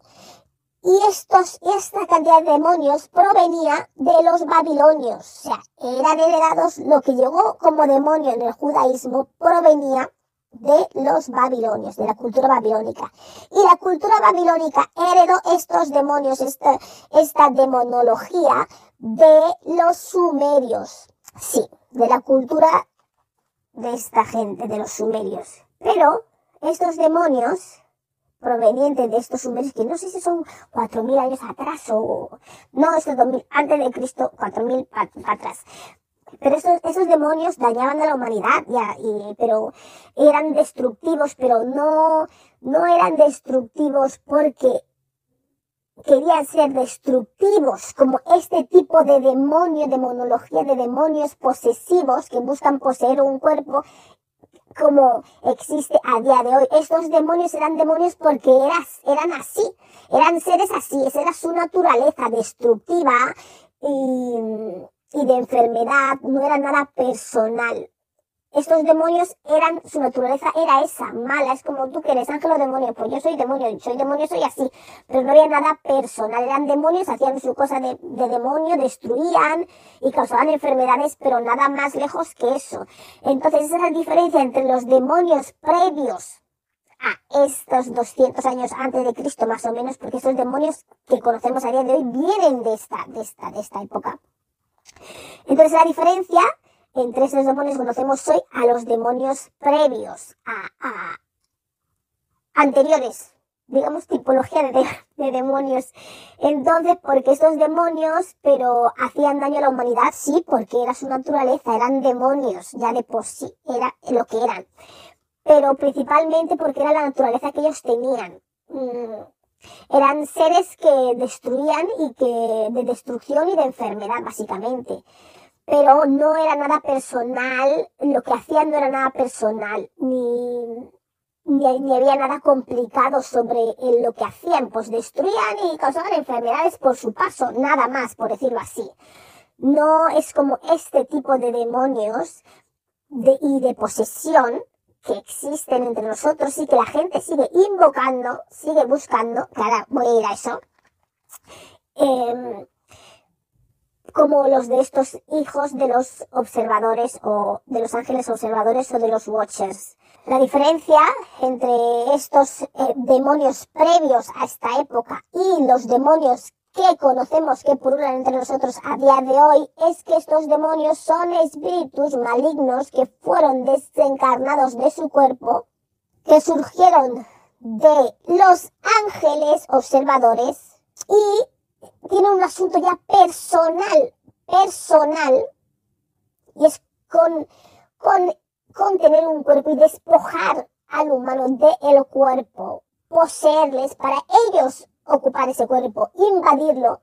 Y estos, esta cantidad de demonios provenía de los babilonios. O sea, eran heredados, lo que llegó como demonio en el judaísmo provenía de los babilonios, de la cultura babilónica. Y la cultura babilónica heredó estos demonios, esta, esta demonología de los sumerios. Sí, de la cultura de esta gente, de los sumerios. Pero estos demonios provenientes de estos sumerios, que no sé si son 4.000 años atrás o... No, estos 2.000, antes de Cristo, 4.000 para atrás. Pero esos, esos demonios dañaban a la humanidad, ya, y, pero eran destructivos, pero no, no eran destructivos porque querían ser destructivos, como este tipo de demonio, demonología de demonios posesivos que buscan poseer un cuerpo como existe a día de hoy. Estos demonios eran demonios porque eras, eran así, eran seres así, esa era su naturaleza destructiva y, y de enfermedad, no era nada personal estos demonios eran, su naturaleza era esa, mala, es como tú que eres ángel o demonio, pues yo soy demonio, soy demonio, soy así, pero no había nada personal, eran demonios, hacían su cosa de, de demonio, destruían y causaban enfermedades, pero nada más lejos que eso. Entonces esa es la diferencia entre los demonios previos a estos 200 años antes de Cristo, más o menos, porque estos demonios que conocemos a día de hoy vienen de esta, de esta, de esta época. Entonces la diferencia entre esos demonios conocemos hoy a los demonios previos, a, anteriores, digamos tipología de, de, demonios. Entonces, porque estos demonios, pero hacían daño a la humanidad, sí, porque era su naturaleza, eran demonios, ya de por sí, era lo que eran. Pero principalmente porque era la naturaleza que ellos tenían. Mm, eran seres que destruían y que, de destrucción y de enfermedad, básicamente pero no era nada personal, lo que hacían no era nada personal, ni, ni, había nada complicado sobre lo que hacían, pues destruían y causaban enfermedades por su paso, nada más, por decirlo así. No es como este tipo de demonios de, y de posesión que existen entre nosotros y que la gente sigue invocando, sigue buscando, que voy a ir a eso. Eh, como los de estos hijos de los observadores o de los ángeles observadores o de los watchers. La diferencia entre estos eh, demonios previos a esta época y los demonios que conocemos que pululan entre nosotros a día de hoy es que estos demonios son espíritus malignos que fueron desencarnados de su cuerpo, que surgieron de los ángeles observadores y tiene un asunto ya personal, personal, y es con, con, con tener un cuerpo y despojar al humano del cuerpo, poseerles para ellos ocupar ese cuerpo, invadirlo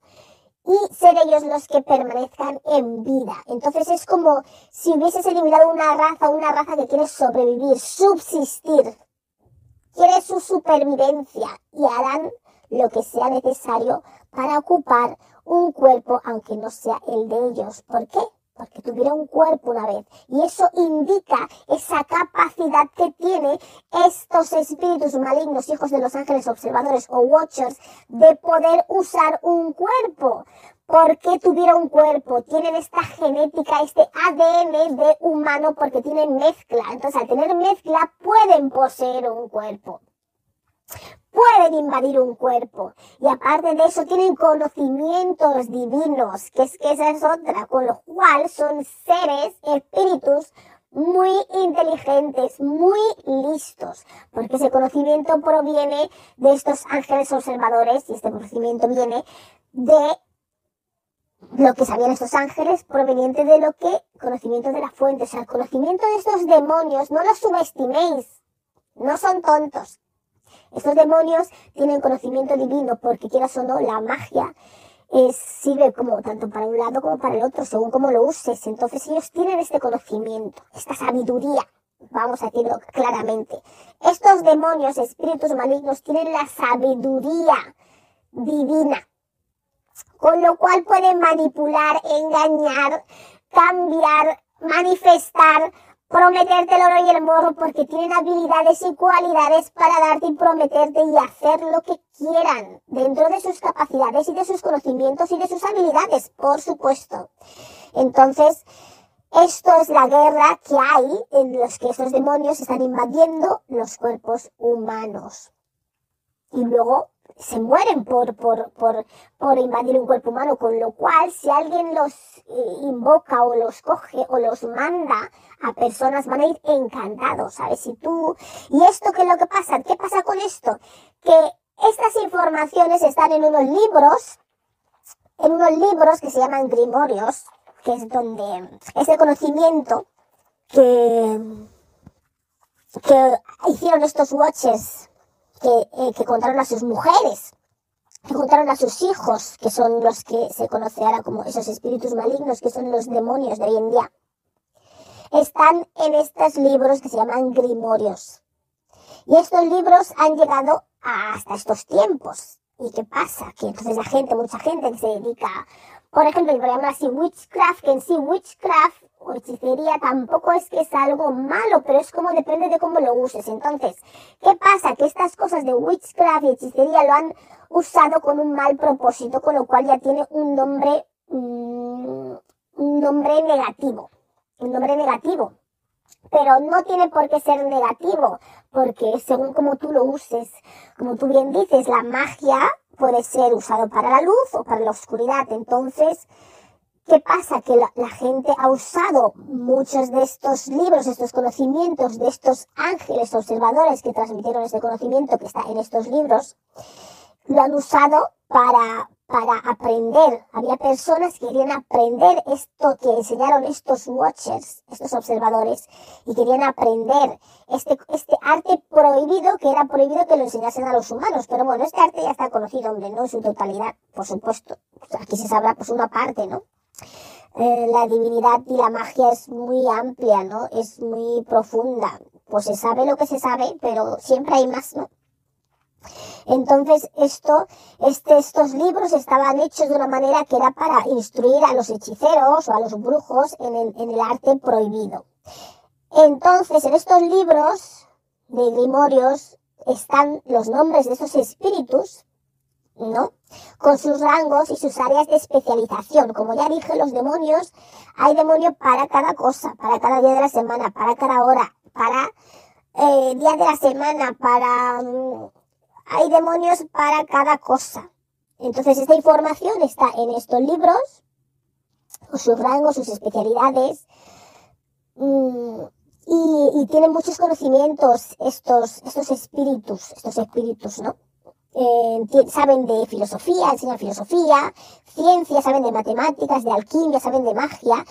y ser ellos los que permanezcan en vida. Entonces es como si hubieses eliminado una raza, una raza que quiere sobrevivir, subsistir, quiere su supervivencia y harán lo que sea necesario para ocupar un cuerpo aunque no sea el de ellos. ¿Por qué? Porque tuvieron un cuerpo una vez. Y eso indica esa capacidad que tiene estos espíritus malignos, hijos de los ángeles observadores o watchers, de poder usar un cuerpo. ¿Por qué tuvieron un cuerpo? Tienen esta genética, este ADN de humano porque tienen mezcla. Entonces, al tener mezcla, pueden poseer un cuerpo pueden invadir un cuerpo. Y aparte de eso tienen conocimientos divinos, que es que esa es otra, con lo cual son seres, espíritus muy inteligentes, muy listos, porque ese conocimiento proviene de estos ángeles observadores y este conocimiento viene de lo que sabían estos ángeles proveniente de lo que conocimiento de la fuente, o sea, el conocimiento de estos demonios, no los subestiméis, no son tontos, estos demonios tienen conocimiento divino porque quieras o no, la magia sirve como tanto para un lado como para el otro, según cómo lo uses. Entonces ellos tienen este conocimiento, esta sabiduría, vamos a decirlo claramente. Estos demonios, espíritus malignos, tienen la sabiduría divina, con lo cual pueden manipular, engañar, cambiar, manifestar prometerte el oro y el morro porque tienen habilidades y cualidades para darte y prometerte y hacer lo que quieran dentro de sus capacidades y de sus conocimientos y de sus habilidades, por supuesto. Entonces, Esto es la guerra que hay en los que estos demonios están invadiendo los cuerpos humanos. Y luego se mueren por, por, por, por invadir un cuerpo humano, con lo cual si alguien los eh, invoca o los coge o los manda a personas van a ir encantados, ¿sabes? Si tú... ¿Y esto qué es lo que pasa? ¿Qué pasa con esto? Que estas informaciones están en unos libros, en unos libros que se llaman grimorios, que es donde ese conocimiento que, que hicieron estos watchers que, eh, que contaron a sus mujeres, que contaron a sus hijos, que son los que se conoce ahora como esos espíritus malignos, que son los demonios de hoy en día, están en estos libros que se llaman grimorios. Y estos libros han llegado hasta estos tiempos. ¿Y qué pasa? Que entonces la gente, mucha gente que se dedica, por ejemplo, yo llamar así witchcraft, que en sí witchcraft o hechicería tampoco es que es algo malo, pero es como depende de cómo lo uses. Entonces, ¿qué pasa? Que estas cosas de witchcraft y hechicería lo han usado con un mal propósito, con lo cual ya tiene un nombre, mm, un nombre negativo. Un nombre negativo. Pero no tiene por qué ser negativo, porque según como tú lo uses, como tú bien dices, la magia puede ser usado para la luz o para la oscuridad. Entonces, ¿Qué pasa? Que la, gente ha usado muchos de estos libros, estos conocimientos de estos ángeles observadores que transmitieron este conocimiento que está en estos libros, lo han usado para, para aprender. Había personas que querían aprender esto que enseñaron estos watchers, estos observadores, y querían aprender este, este arte prohibido, que era prohibido que lo enseñasen a los humanos. Pero bueno, este arte ya está conocido, hombre, no en su totalidad, por supuesto. Aquí se sabrá pues una parte, ¿no? Eh, la divinidad y la magia es muy amplia, ¿no? Es muy profunda. Pues se sabe lo que se sabe, pero siempre hay más, ¿no? Entonces, este, estos libros estaban hechos de una manera que era para instruir a los hechiceros o a los brujos en el, arte prohibido. Entonces, en estos libros de grimorios están los nombres de esos espíritus ¿no? Con sus rangos y sus áreas de especialización. Como ya dije, los demonios, hay demonios para cada cosa, para cada día de la semana, para cada hora, para eh, día de la semana, para... Mm, hay demonios para cada cosa. Entonces, esta información está en estos libros, con sus rangos, sus especialidades, mm, y, y tienen muchos conocimientos estos, estos espíritus, estos espíritus, ¿no? Eh, saben de filosofía, enseñan filosofía, ciencia, saben de matemáticas, de alquimia, saben de magia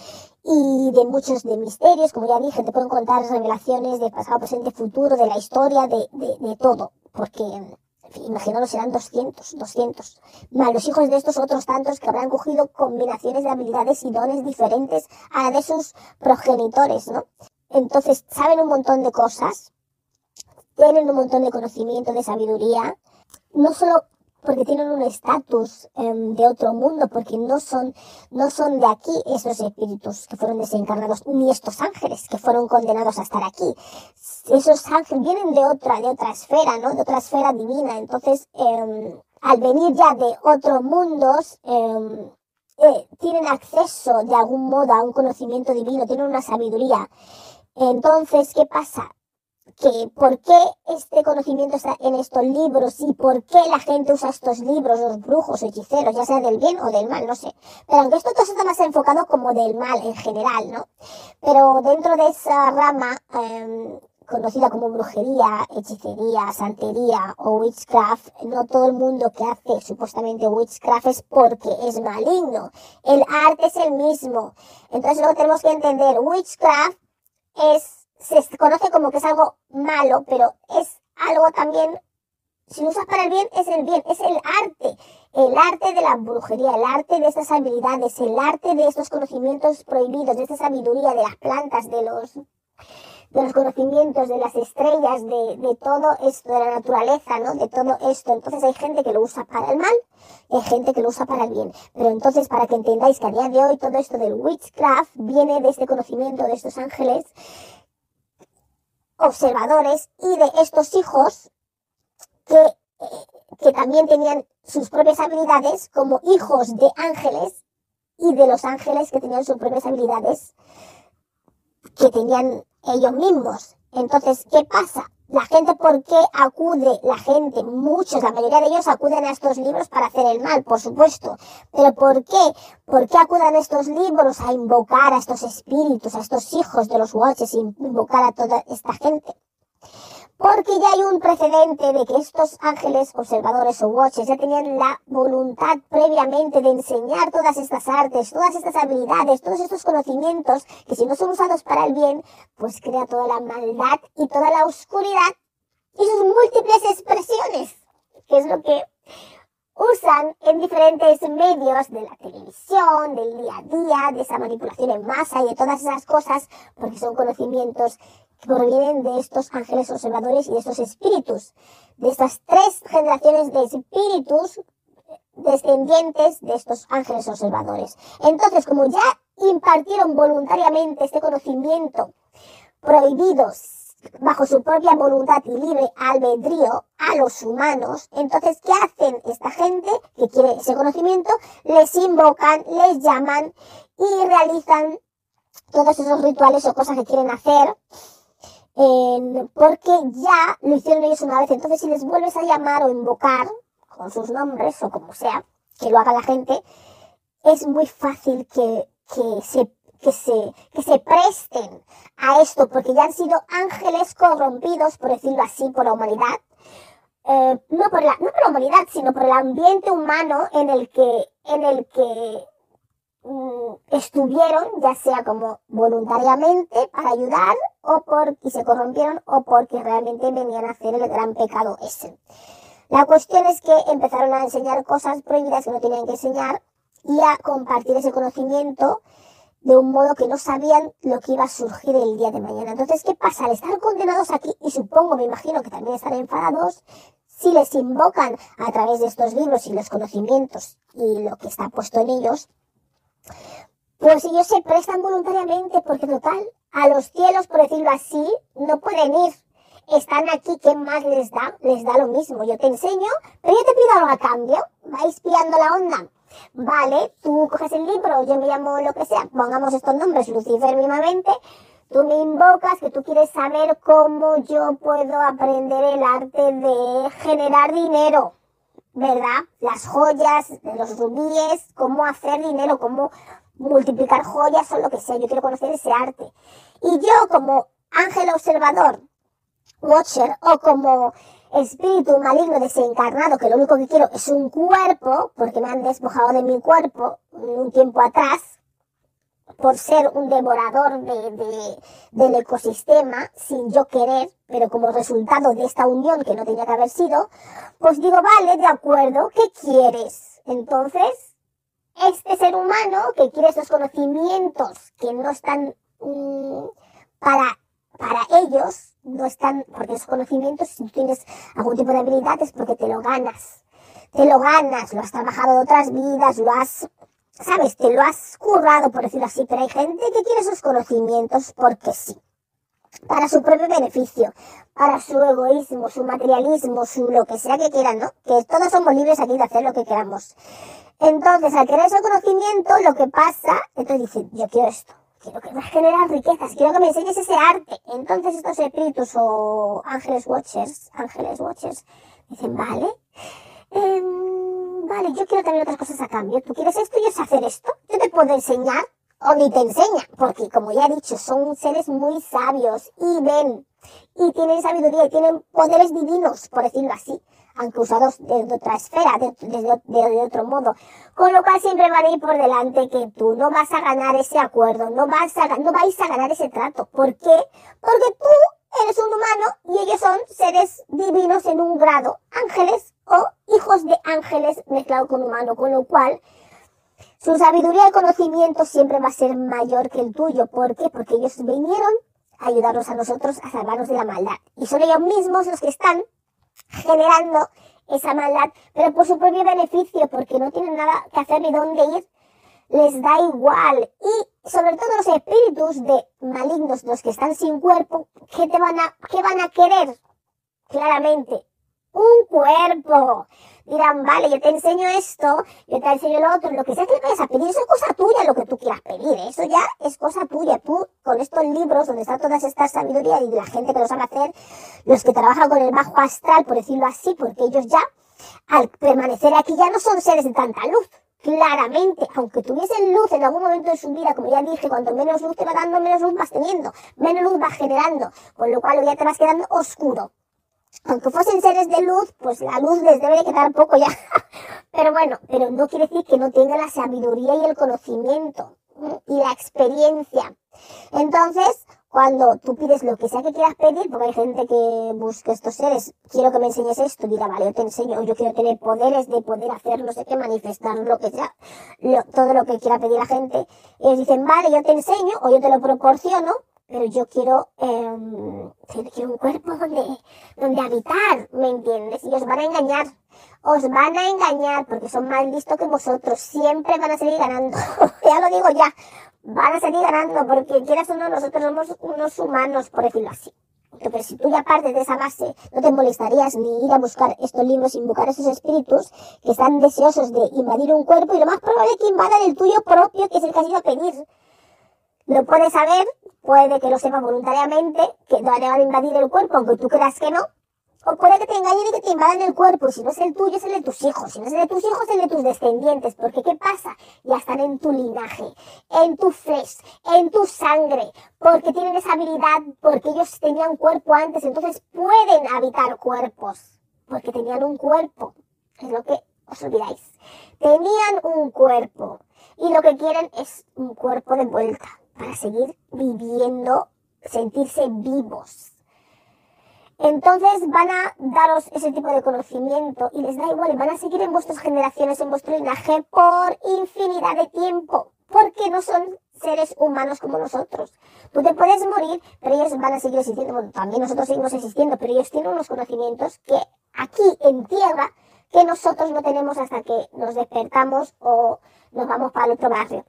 y de muchos de misterios, como ya dije, te pueden contar revelaciones de pasado, presente, futuro, de la historia, de, de, de todo, porque imaginaros serán 200, 200, más los hijos de estos otros tantos que habrán cogido combinaciones de habilidades y dones diferentes a la de sus progenitores, ¿no? Entonces, saben un montón de cosas, tienen un montón de conocimiento, de sabiduría, no solo porque tienen un estatus em, de otro mundo, porque no son, no son de aquí esos espíritus que fueron desencarnados, ni estos ángeles que fueron condenados a estar aquí. Esos ángeles vienen de otra, de otra esfera, ¿no? De otra esfera divina. Entonces, em, al venir ya de otros mundos, em, eh, tienen acceso de algún modo a un conocimiento divino, tienen una sabiduría. Entonces, ¿qué pasa? Que por qué este conocimiento está en estos libros y por qué la gente usa estos libros, los brujos, hechiceros, ya sea del bien o del mal, no sé. Pero aunque esto todo está más enfocado como del mal en general, ¿no? Pero dentro de esa rama, eh, conocida como brujería, hechicería, santería o witchcraft, no todo el mundo que hace supuestamente witchcraft es porque es maligno. El arte es el mismo. Entonces luego tenemos que entender, witchcraft es se conoce como que es algo malo, pero es algo también, si lo usas para el bien, es el bien, es el arte, el arte de la brujería, el arte de estas habilidades, el arte de estos conocimientos prohibidos, de esta sabiduría de las plantas, de los, de los conocimientos, de las estrellas, de, de todo esto, de la naturaleza, ¿no? De todo esto. Entonces hay gente que lo usa para el mal hay gente que lo usa para el bien. Pero entonces, para que entendáis que a día de hoy todo esto del witchcraft viene de este conocimiento de estos ángeles observadores y de estos hijos que, eh, que también tenían sus propias habilidades como hijos de ángeles y de los ángeles que tenían sus propias habilidades que tenían ellos mismos. Entonces, ¿qué pasa? La gente, ¿por qué acude? La gente, muchos, la mayoría de ellos acuden a estos libros para hacer el mal, por supuesto. Pero ¿por qué? ¿Por qué acuden a estos libros a invocar a estos espíritus, a estos hijos de los watches, invocar a toda esta gente? Porque ya hay un precedente de que estos ángeles observadores o watches ya tenían la voluntad previamente de enseñar todas estas artes, todas estas habilidades, todos estos conocimientos que si no son usados para el bien, pues crea toda la maldad y toda la oscuridad y sus múltiples expresiones, que es lo que usan en diferentes medios de la televisión, del día a día, de esa manipulación en masa y de todas esas cosas, porque son conocimientos provienen de estos ángeles observadores y de estos espíritus, de estas tres generaciones de espíritus descendientes de estos ángeles observadores. Entonces, como ya impartieron voluntariamente este conocimiento prohibidos bajo su propia voluntad y libre albedrío a los humanos, entonces, ¿qué hacen esta gente que quiere ese conocimiento? Les invocan, les llaman y realizan todos esos rituales o cosas que quieren hacer porque ya lo hicieron ellos una vez. Entonces, si les vuelves a llamar o invocar con sus nombres o como sea, que lo haga la gente, es muy fácil que, que se que se, que se presten a esto, porque ya han sido ángeles corrompidos, por decirlo así, por la humanidad. Eh, no, por la, no por la humanidad, sino por el ambiente humano en el que, en el que estuvieron, ya sea como voluntariamente para ayudar o porque se corrompieron o porque realmente venían a hacer el gran pecado ese. La cuestión es que empezaron a enseñar cosas prohibidas que no tenían que enseñar y a compartir ese conocimiento de un modo que no sabían lo que iba a surgir el día de mañana. Entonces, ¿qué pasa? Al estar condenados aquí, y supongo, me imagino que también estarán enfadados, si les invocan a través de estos libros y los conocimientos y lo que está puesto en ellos, pues ellos se prestan voluntariamente porque total, a los cielos, por decirlo así, no pueden ir. Están aquí, ¿qué más les da? Les da lo mismo. Yo te enseño, pero yo te pido algo a cambio. Vais pillando la onda. Vale, tú coges el libro, yo me llamo lo que sea, pongamos estos nombres, Lucifer mismamente, tú me invocas que tú quieres saber cómo yo puedo aprender el arte de generar dinero. ¿Verdad? Las joyas, los rubíes, cómo hacer dinero, cómo multiplicar joyas o lo que sea. Yo quiero conocer ese arte. Y yo como ángel observador, watcher, o como espíritu maligno desencarnado, que lo único que quiero es un cuerpo, porque me han despojado de mi cuerpo un tiempo atrás, por ser un devorador de, del ecosistema sin yo querer, pero como resultado de esta unión que no tenía que haber sido, pues digo, vale, de acuerdo, ¿qué quieres? Entonces, este ser humano que quiere esos conocimientos que no están mm, para, para ellos, no están, porque esos conocimientos, si tienes algún tipo de habilidad, es porque te lo ganas. Te lo ganas, lo has trabajado de otras vidas, lo has sabes, te lo has currado, por decirlo así, pero hay gente que quiere esos conocimientos porque sí. Para su propio beneficio, para su egoísmo, su materialismo, su lo que sea que quieran, ¿no? Que todos somos libres aquí de hacer lo que queramos. Entonces, al querer ese conocimiento, lo que pasa, entonces dicen, yo quiero esto, quiero que me generar riquezas, quiero que me enseñes ese arte. Entonces estos espíritus o ángeles watchers, ángeles watchers, dicen, vale, eh, vale, yo quiero tener otras cosas a cambio, tú quieres esto y yo sé hacer esto, yo te puedo enseñar o ni te enseña, porque como ya he dicho, son seres muy sabios y ven, y tienen sabiduría y tienen poderes divinos, por decirlo así, aunque usados de otra esfera, de, de, otro modo. Con lo cual siempre van a ir por delante que tú no vas a ganar ese acuerdo, no vas a, no vais a ganar ese trato. ¿Por qué? Porque tú eres un humano y ellos son seres divinos en un grado, ángeles o hijos de ángeles mezclados con humano, con lo cual su sabiduría y conocimiento siempre va a ser mayor que el tuyo. ¿Por qué? Porque ellos vinieron a ayudarnos a nosotros a salvarnos de la maldad. Y son ellos mismos los que están generando esa maldad, pero por su propio beneficio, porque no tienen nada que hacer ni dónde ir, les da igual. Y sobre todo los espíritus de malignos, los que están sin cuerpo, ¿qué te van a, qué van a querer? Claramente, un cuerpo. Dirán, vale, yo te enseño esto, yo te enseño lo otro, lo que sea que le vayas a pedir, eso es cosa tuya lo que tú quieras pedir, eso ya es cosa tuya. Tú, con estos libros donde están todas estas sabidurías y la gente que lo sabe hacer, los que trabajan con el bajo astral, por decirlo así, porque ellos ya, al permanecer aquí, ya no son seres de tanta luz. Claramente, aunque tuviesen luz en algún momento de su vida, como ya dije, cuanto menos luz te va dando, menos luz vas teniendo, menos luz vas generando, con lo cual ya te vas quedando oscuro aunque fuesen seres de luz, pues la luz les debe de quedar poco ya. [laughs] pero bueno, pero no quiere decir que no tenga la sabiduría y el conocimiento y la experiencia. Entonces, cuando tú pides lo que sea que quieras pedir, porque hay gente que busca estos seres, quiero que me enseñes esto, dirá, vale, yo te enseño, yo quiero tener poderes de poder hacer no sé qué, manifestar lo que sea, todo lo que quiera pedir la gente. Ellos dicen, vale, yo te enseño o yo te lo proporciono, pero yo quiero, eh, quiero un cuerpo donde, donde habitar, ¿me entiendes? Y os van a engañar, os van a engañar porque son más listos que vosotros, siempre van a seguir ganando, [laughs] ya lo digo ya, van a seguir ganando porque quieras o no, nosotros somos unos humanos, por decirlo así. Pero si tú ya partes de esa base, no te molestarías ni ir a buscar estos libros, invocar esos espíritus que están deseosos de invadir un cuerpo y lo más probable es que invadan el tuyo propio, que es el que has ido a pedir. Lo puedes saber, puede que lo sepas voluntariamente, que te van a invadir el cuerpo, aunque tú creas que no. O puede que te engañen y que te invadan el cuerpo. Si no es el tuyo, es el de tus hijos. Si no es el de tus hijos, es el de tus descendientes. Porque ¿qué pasa? Ya están en tu linaje, en tu flesh, en tu sangre. Porque tienen esa habilidad, porque ellos tenían cuerpo antes. Entonces pueden habitar cuerpos. Porque tenían un cuerpo. Es lo que os olvidáis. Tenían un cuerpo. Y lo que quieren es un cuerpo de vuelta para seguir viviendo, sentirse vivos. Entonces van a daros ese tipo de conocimiento y les da igual, van a seguir en vuestras generaciones, en vuestro linaje por infinidad de tiempo, porque no son seres humanos como nosotros. Tú te puedes morir, pero ellos van a seguir existiendo. Bueno, también nosotros seguimos existiendo, pero ellos tienen unos conocimientos que aquí en tierra que nosotros no tenemos hasta que nos despertamos o nos vamos para el otro barrio.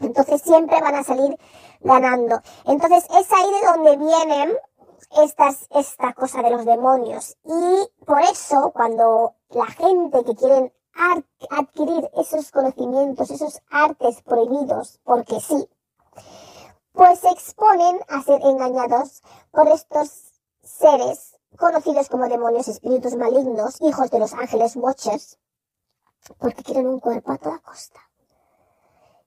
Entonces siempre van a salir ganando. Entonces es ahí de donde vienen estas, esta cosa de los demonios. Y por eso cuando la gente que quieren adquirir esos conocimientos, esos artes prohibidos, porque sí, pues se exponen a ser engañados por estos seres conocidos como demonios, espíritus malignos, hijos de los ángeles watchers, porque quieren un cuerpo a toda costa.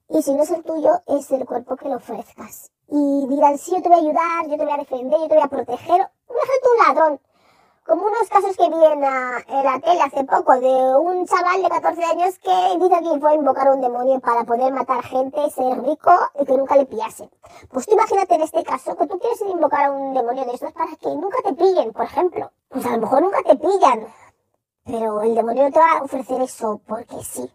Y si no es el tuyo, es el cuerpo que le ofrezcas. Y dirán, sí, yo te voy a ayudar, yo te voy a defender, yo te voy a proteger. Imagínate un ladrón. Como unos casos que vi en la, tele hace poco de un chaval de 14 años que dice que fue a invocar un demonio para poder matar gente, ser rico y que nunca le pillase. Pues tú imagínate en este caso que tú quieres invocar a un demonio de estos para que nunca te pillen, por ejemplo. Pues a lo mejor nunca te pillan. Pero el demonio te va a ofrecer eso porque sí,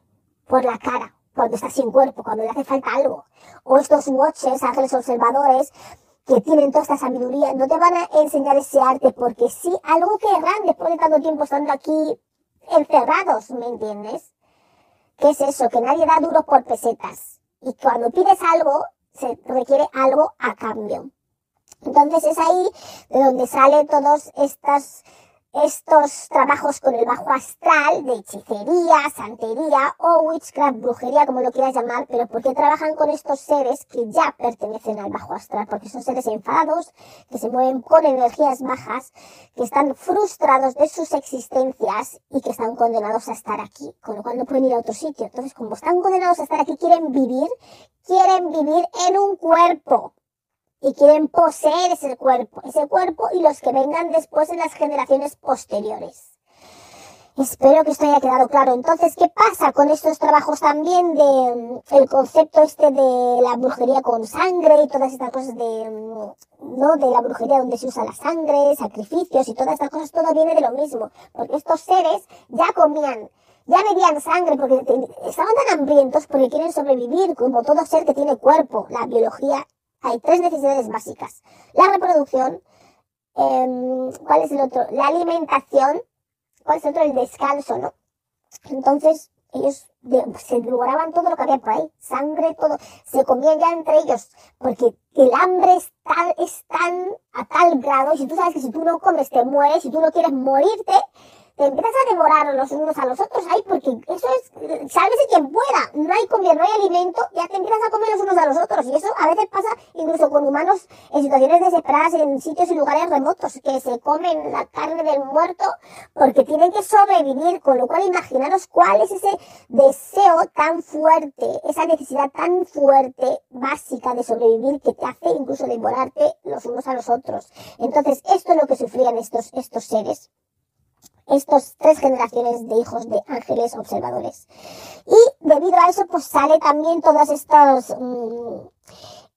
por la cara cuando está sin cuerpo, cuando le hace falta algo. O estos watchers, ángeles observadores, que tienen toda esta sabiduría, no te van a enseñar ese arte porque sí, algo que querrán después de tanto tiempo estando aquí encerrados, ¿me entiendes? ¿Qué es eso? Que nadie da duros por pesetas. Y cuando pides algo, se requiere algo a cambio. Entonces es ahí de donde salen todos estas estos trabajos con el bajo astral de hechicería, santería o witchcraft, brujería, como lo quieras llamar, pero porque trabajan con estos seres que ya pertenecen al bajo astral, porque son seres enfadados, que se mueven con energías bajas, que están frustrados de sus existencias y que están condenados a estar aquí, con lo cual no pueden ir a otro sitio. Entonces, como están condenados a estar aquí, quieren vivir, quieren vivir en un cuerpo y quieren poseer ese cuerpo, ese cuerpo y los que vengan después en las generaciones posteriores. Espero que esto haya quedado claro. Entonces, ¿qué pasa con estos trabajos también de mm, el concepto este de la brujería con sangre y todas estas cosas de, mm, ¿no? De la brujería donde se usa la sangre, sacrificios y todas estas cosas, todo viene de lo mismo. Porque estos seres ya comían, ya bebían sangre porque estaban tan hambrientos porque quieren sobrevivir como todo ser que tiene cuerpo. La biología hay tres necesidades básicas. La reproducción, em, ¿cuál es el otro? La alimentación, ¿cuál es el otro? El descanso, ¿no? Entonces, ellos se devoraban todo lo que había por ahí, sangre, todo, se comían ya entre ellos, porque el hambre es tan, es tan a tal grado, si tú sabes que si tú no comes te mueres, si tú no quieres morirte, te empiezas a devorar los unos a los otros, ay, porque eso es, sálvese quien pueda, no hay comida, no hay alimento, ya te empiezas a comer los unos a los otros, y eso a veces pasa incluso con humanos en situaciones desesperadas en sitios y lugares remotos, que se comen la carne del muerto porque tienen que sobrevivir, con lo cual imaginaros cuál es ese deseo tan fuerte, esa necesidad tan fuerte, básica de sobrevivir, que te hace incluso devorarte los unos a los otros. Entonces, esto es lo que sufrían estos, estos seres estos tres generaciones de hijos de ángeles observadores. Y debido a eso, pues sale también todas estas, mm,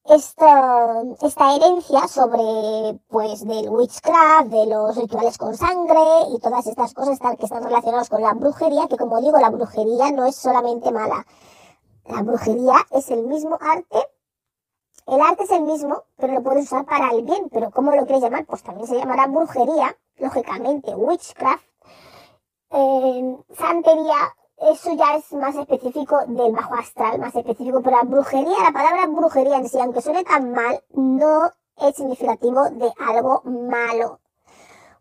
esta, esta herencia sobre, pues, del witchcraft, de los rituales con sangre y todas estas cosas que están relacionadas con la brujería, que como digo, la brujería no es solamente mala. La brujería es el mismo arte. El arte es el mismo, pero lo puedes usar para el bien. Pero ¿cómo lo quieres llamar? Pues también se llamará brujería, lógicamente, witchcraft, eh, santería, eso ya es más específico del bajo astral, más específico, pero la brujería, la palabra brujería en sí, aunque suene tan mal, no es significativo de algo malo.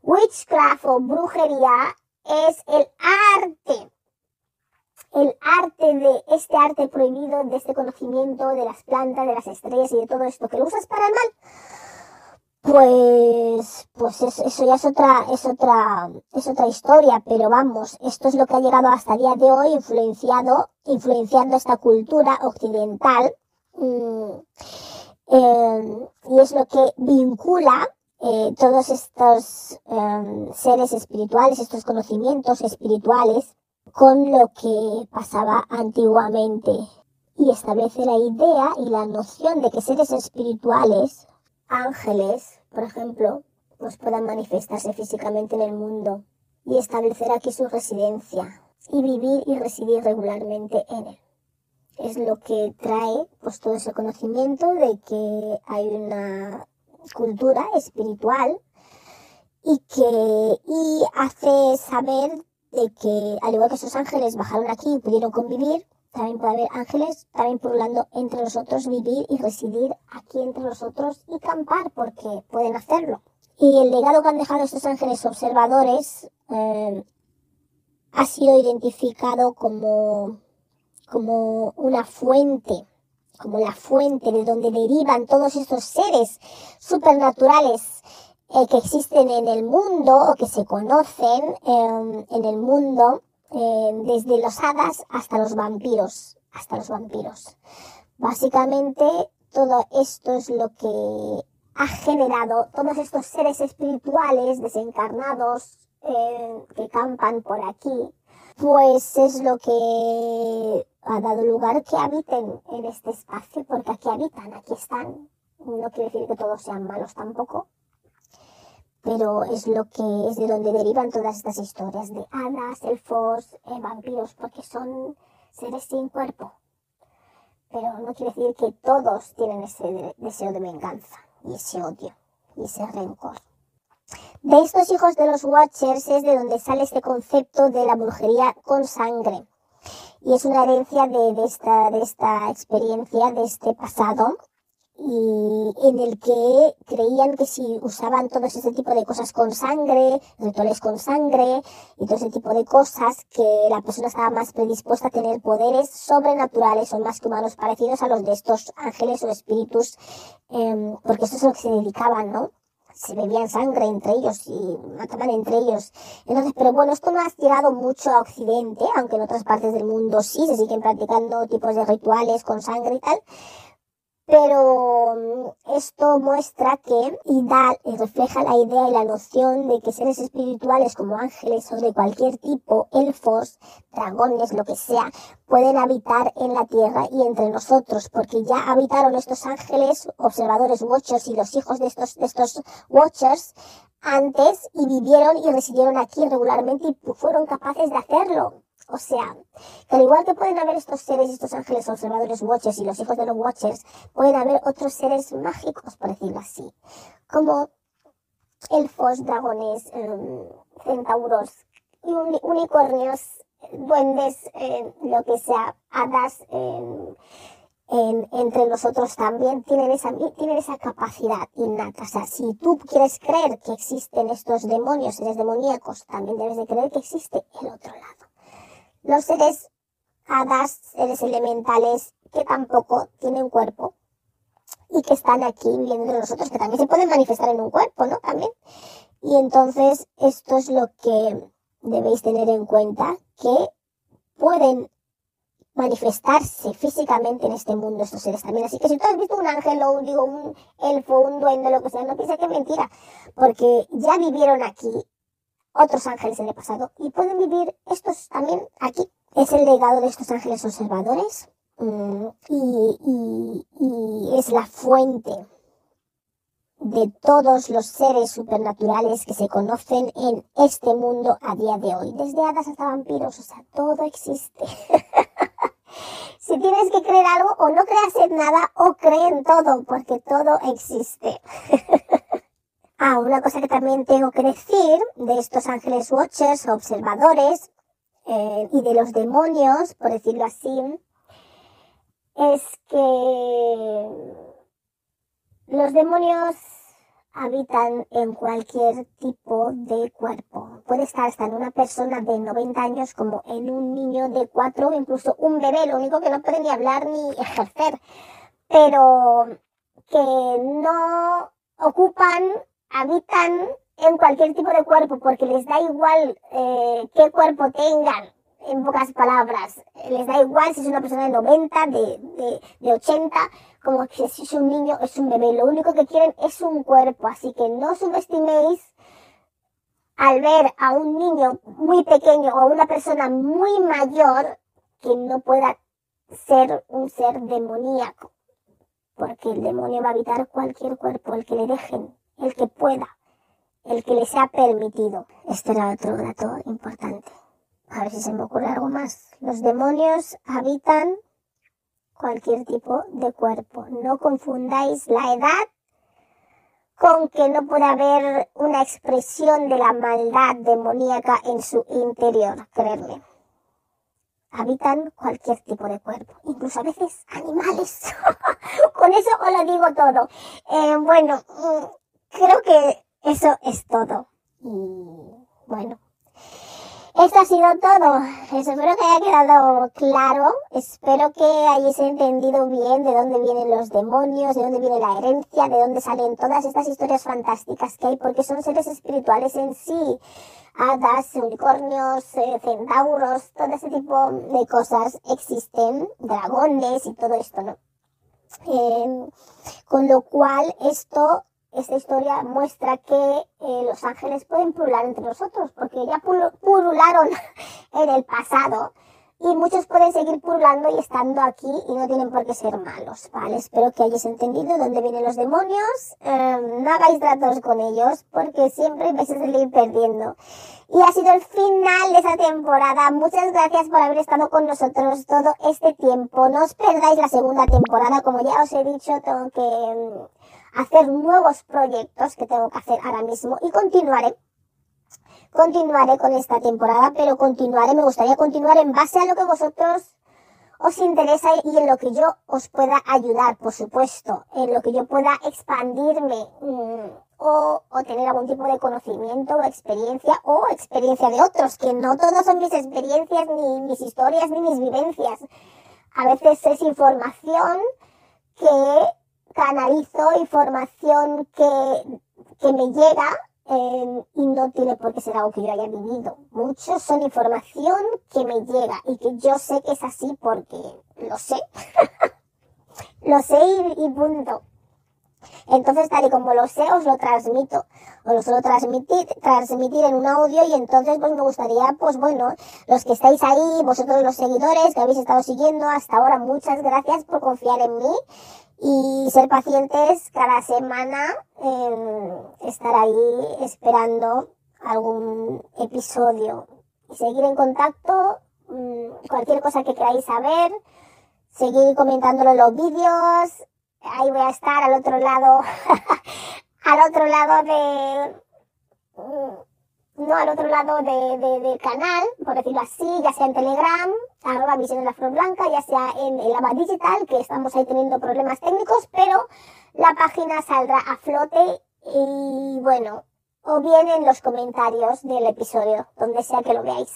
Witchcraft o brujería es el arte, el arte de este arte prohibido, de este conocimiento de las plantas, de las estrellas y de todo esto que lo usas para el mal pues, pues eso, ya es otra, es otra, es otra historia, pero vamos, esto es lo que ha llegado hasta el día de hoy, influenciado, influenciando esta cultura occidental, mm, eh, y es lo que vincula eh, todos estos em, seres espirituales, estos conocimientos espirituales, con lo que pasaba antiguamente y establece la idea y la noción de que seres espirituales, ángeles, por ejemplo, pues puedan manifestarse físicamente en el mundo y establecer aquí su residencia y vivir y residir regularmente en él. Es lo que trae pues todo ese conocimiento de que hay una cultura espiritual y que y hace saber de que al igual que esos ángeles bajaron aquí y pudieron convivir, también puede haber ángeles también pululando entre nosotros, vivir y residir aquí entre nosotros y campar, porque pueden hacerlo. Y el legado que han dejado estos ángeles observadores eh, ha sido identificado como, como una fuente, como la fuente de donde derivan todos estos seres supernaturales eh, que existen en el mundo o que se conocen eh, en el mundo eh, desde los hadas hasta los vampiros, hasta los vampiros. Básicamente todo esto es lo que ha generado todos estos seres espirituales desencarnados eh, que campan por aquí, pues es lo que ha dado lugar que habiten en este espacio, porque aquí habitan, aquí están. No quiere decir que todos sean malos tampoco, pero es lo que es de donde derivan todas estas historias de hadas, elfos, eh, vampiros, porque son seres sin cuerpo. Pero no quiere decir que todos tienen ese deseo de venganza y ese odio y ese rencor. De estos hijos de los Watchers es de donde sale este concepto de la brujería con sangre. Y es una herencia de, esta, de esta experiencia, de este pasado, y en el que creían que si usaban todo ese tipo de cosas con sangre, rituales con sangre y todo ese tipo de cosas, que la persona estaba más predispuesta a tener poderes sobrenaturales o más que humanos parecidos a los de estos ángeles o espíritus, eh, porque eso es lo que se dedicaban, ¿no? se bebían sangre entre ellos y mataban entre ellos. Entonces, pero bueno, esto no ha llegado mucho a Occidente, aunque en otras partes del mundo sí se siguen practicando tipos de rituales con sangre y tal pero mm, esto muestra que y da y refleja la idea y la noción de que seres espirituales como ángeles o de cualquier tipo, elfos, dragones, lo que sea, pueden habitar en la tierra y entre nosotros, porque ya habitaron estos ángeles, observadores, watchers y los hijos de estos, de estos watchers antes y vivieron y residieron aquí regularmente y fueron capaces de hacerlo. O sea, que al igual que pueden haber estos seres, estos ángeles observadores watchers y los hijos de los watchers, pueden haber otros seres mágicos, por decirlo así, como elfos, dragones, em, centauros, y unicornios, duendes, em, lo que sea, hadas, em, entre nosotros también tienen esa, tienen esa capacidad innata. O sea, si tú quieres creer que existen estos demonios, seres demoníacos, también debes de creer que existe el otro lado. Los seres hadas, seres elementales, que tampoco tienen cuerpo y que están aquí viviendo entre nosotros, que también se pueden manifestar en un cuerpo, ¿no? También. Y entonces esto es lo que debéis tener en cuenta, que pueden manifestarse físicamente en este mundo estos seres también. Así que si tú has visto un ángel o digo, un elfo, un duende, lo que sea, no pienses que es mentira, porque ya vivieron aquí otros ángeles en el pasado y pueden vivir estos también aquí. Es el legado de estos ángeles observadores mm, y, y es la fuente de todos los seres supernaturales que se conocen en este mundo a día de hoy, desde hadas hasta vampiros, o sea, todo existe. [laughs] si tienes que creer algo, o no creas en nada, o cree en todo, porque todo existe. [laughs] ah, una cosa que también tengo que decir de estos ángeles watchers, observadores, eh, y de los demonios, por decirlo así, es que los demonios habitan en cualquier tipo de cuerpo. Puede estar hasta en una persona de 90 años como en un niño de 4 incluso un bebé, lo único que no puede ni hablar ni [laughs] ejercer, pero que no ocupan, habitan en cualquier tipo de cuerpo porque les da igual eh, qué cuerpo tengan, en pocas palabras. Les da igual si es una persona de 90, de, de, de 80, como si es un niño, es un bebé. Lo único que quieren es un cuerpo. Así que no subestiméis al ver a un niño muy pequeño o a una persona muy mayor que no pueda ser un ser demoníaco. Porque el demonio va a habitar cualquier cuerpo, el que le dejen, el que pueda, el que le sea permitido. Este era otro dato importante. A ver si se me ocurre algo más. Los demonios habitan cualquier tipo de cuerpo. No confundáis la edad con que no puede haber una expresión de la maldad demoníaca en su interior, creedme. Habitan cualquier tipo de cuerpo, incluso a veces animales. [laughs] Con eso os lo digo todo. Eh, bueno, mm, creo que eso es todo. Y bueno, esto ha sido todo. Espero que haya quedado claro. Espero que hayáis entendido bien de dónde vienen los demonios, de dónde viene la herencia, de dónde salen todas estas historias fantásticas que hay, porque son seres espirituales en sí. Hadas, unicornios, eh, centauros, todo ese tipo de cosas existen, dragones y todo esto, ¿no? Eh, con lo cual, esto esta historia muestra que eh, los ángeles pueden purular entre nosotros, porque ya purularon [laughs] en el pasado y muchos pueden seguir purulando y estando aquí y no tienen por qué ser malos, ¿vale? Espero que hayáis entendido dónde vienen los demonios, em, no hagáis tratos con ellos porque siempre vais a salir perdiendo. Y ha sido el final de esta temporada. Muchas gracias por haber estado con nosotros todo este tiempo. No os perdáis la segunda temporada, como ya os he dicho, tengo que em, hacer nuevos proyectos que tengo que hacer ahora mismo y continuaré. Continuaré con esta temporada, pero continuaré, me gustaría continuar en base a lo que vosotros os interesa y en lo que yo os pueda ayudar, por supuesto, en lo que yo pueda expandirme mm, o, o, tener algún tipo de conocimiento o experiencia o experiencia de otros, que no todos son mis experiencias, ni mis historias, ni mis vivencias. A veces es información que canalizo información que, que me llega eh, y no tiene por qué ser algo que yo haya vivido. Muchos son información que me llega y que yo sé que es así porque lo sé. [laughs] lo sé y, punto. Entonces, tal y como lo sé, os lo transmito. Os lo suelo transmitir, transmitir en un audio y entonces pues me gustaría, pues bueno, los que estáis ahí, vosotros los seguidores que habéis estado siguiendo hasta ahora, muchas gracias por confiar en mí y ser pacientes cada semana, estar ahí esperando algún episodio y seguir en contacto, mm, cualquier cosa que queráis saber, seguir comentándolo en los vídeos, ahí voy a estar al otro lado, [laughs] al otro lado de, mm, no al otro lado de, del canal, por decirlo así, ya sea en Telegram, arroba Visión de la Flor Blanca, ya sea en el ABA Digital, que estamos ahí teniendo problemas técnicos, pero la página saldrá a flote y bueno, o bien en los comentarios del episodio, donde sea que lo veáis.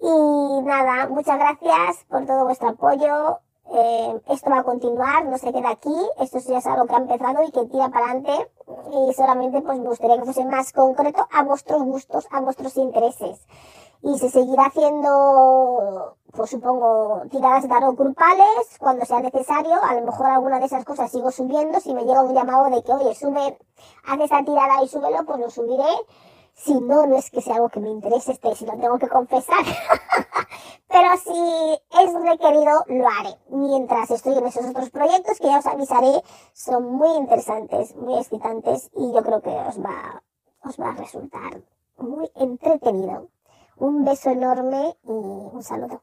Y nada, muchas gracias por todo vuestro apoyo. Eh, esto va a continuar, no se queda aquí. Esto ya es algo que ha empezado y que tira para adelante. Y solamente pues me gustaría que fuese más concreto a vuestros gustos, a vuestros intereses. Y se seguirá haciendo, pues supongo, tiradas de tarot grupales cuando sea necesario. A lo mejor alguna de esas cosas sigo subiendo. Si me llega un llamado de que, oye, sube, haz esa tirada y súbelo, pues lo subiré si no, no es que sea algo que me interese, este, si lo tengo que confesar. [laughs] Pero si es requerido, lo haré. Mientras estoy en esos otros proyectos que ya os avisaré, son muy interesantes, muy excitantes y yo creo que os va, os va a resultar muy entretenido. Un beso enorme y un saludo.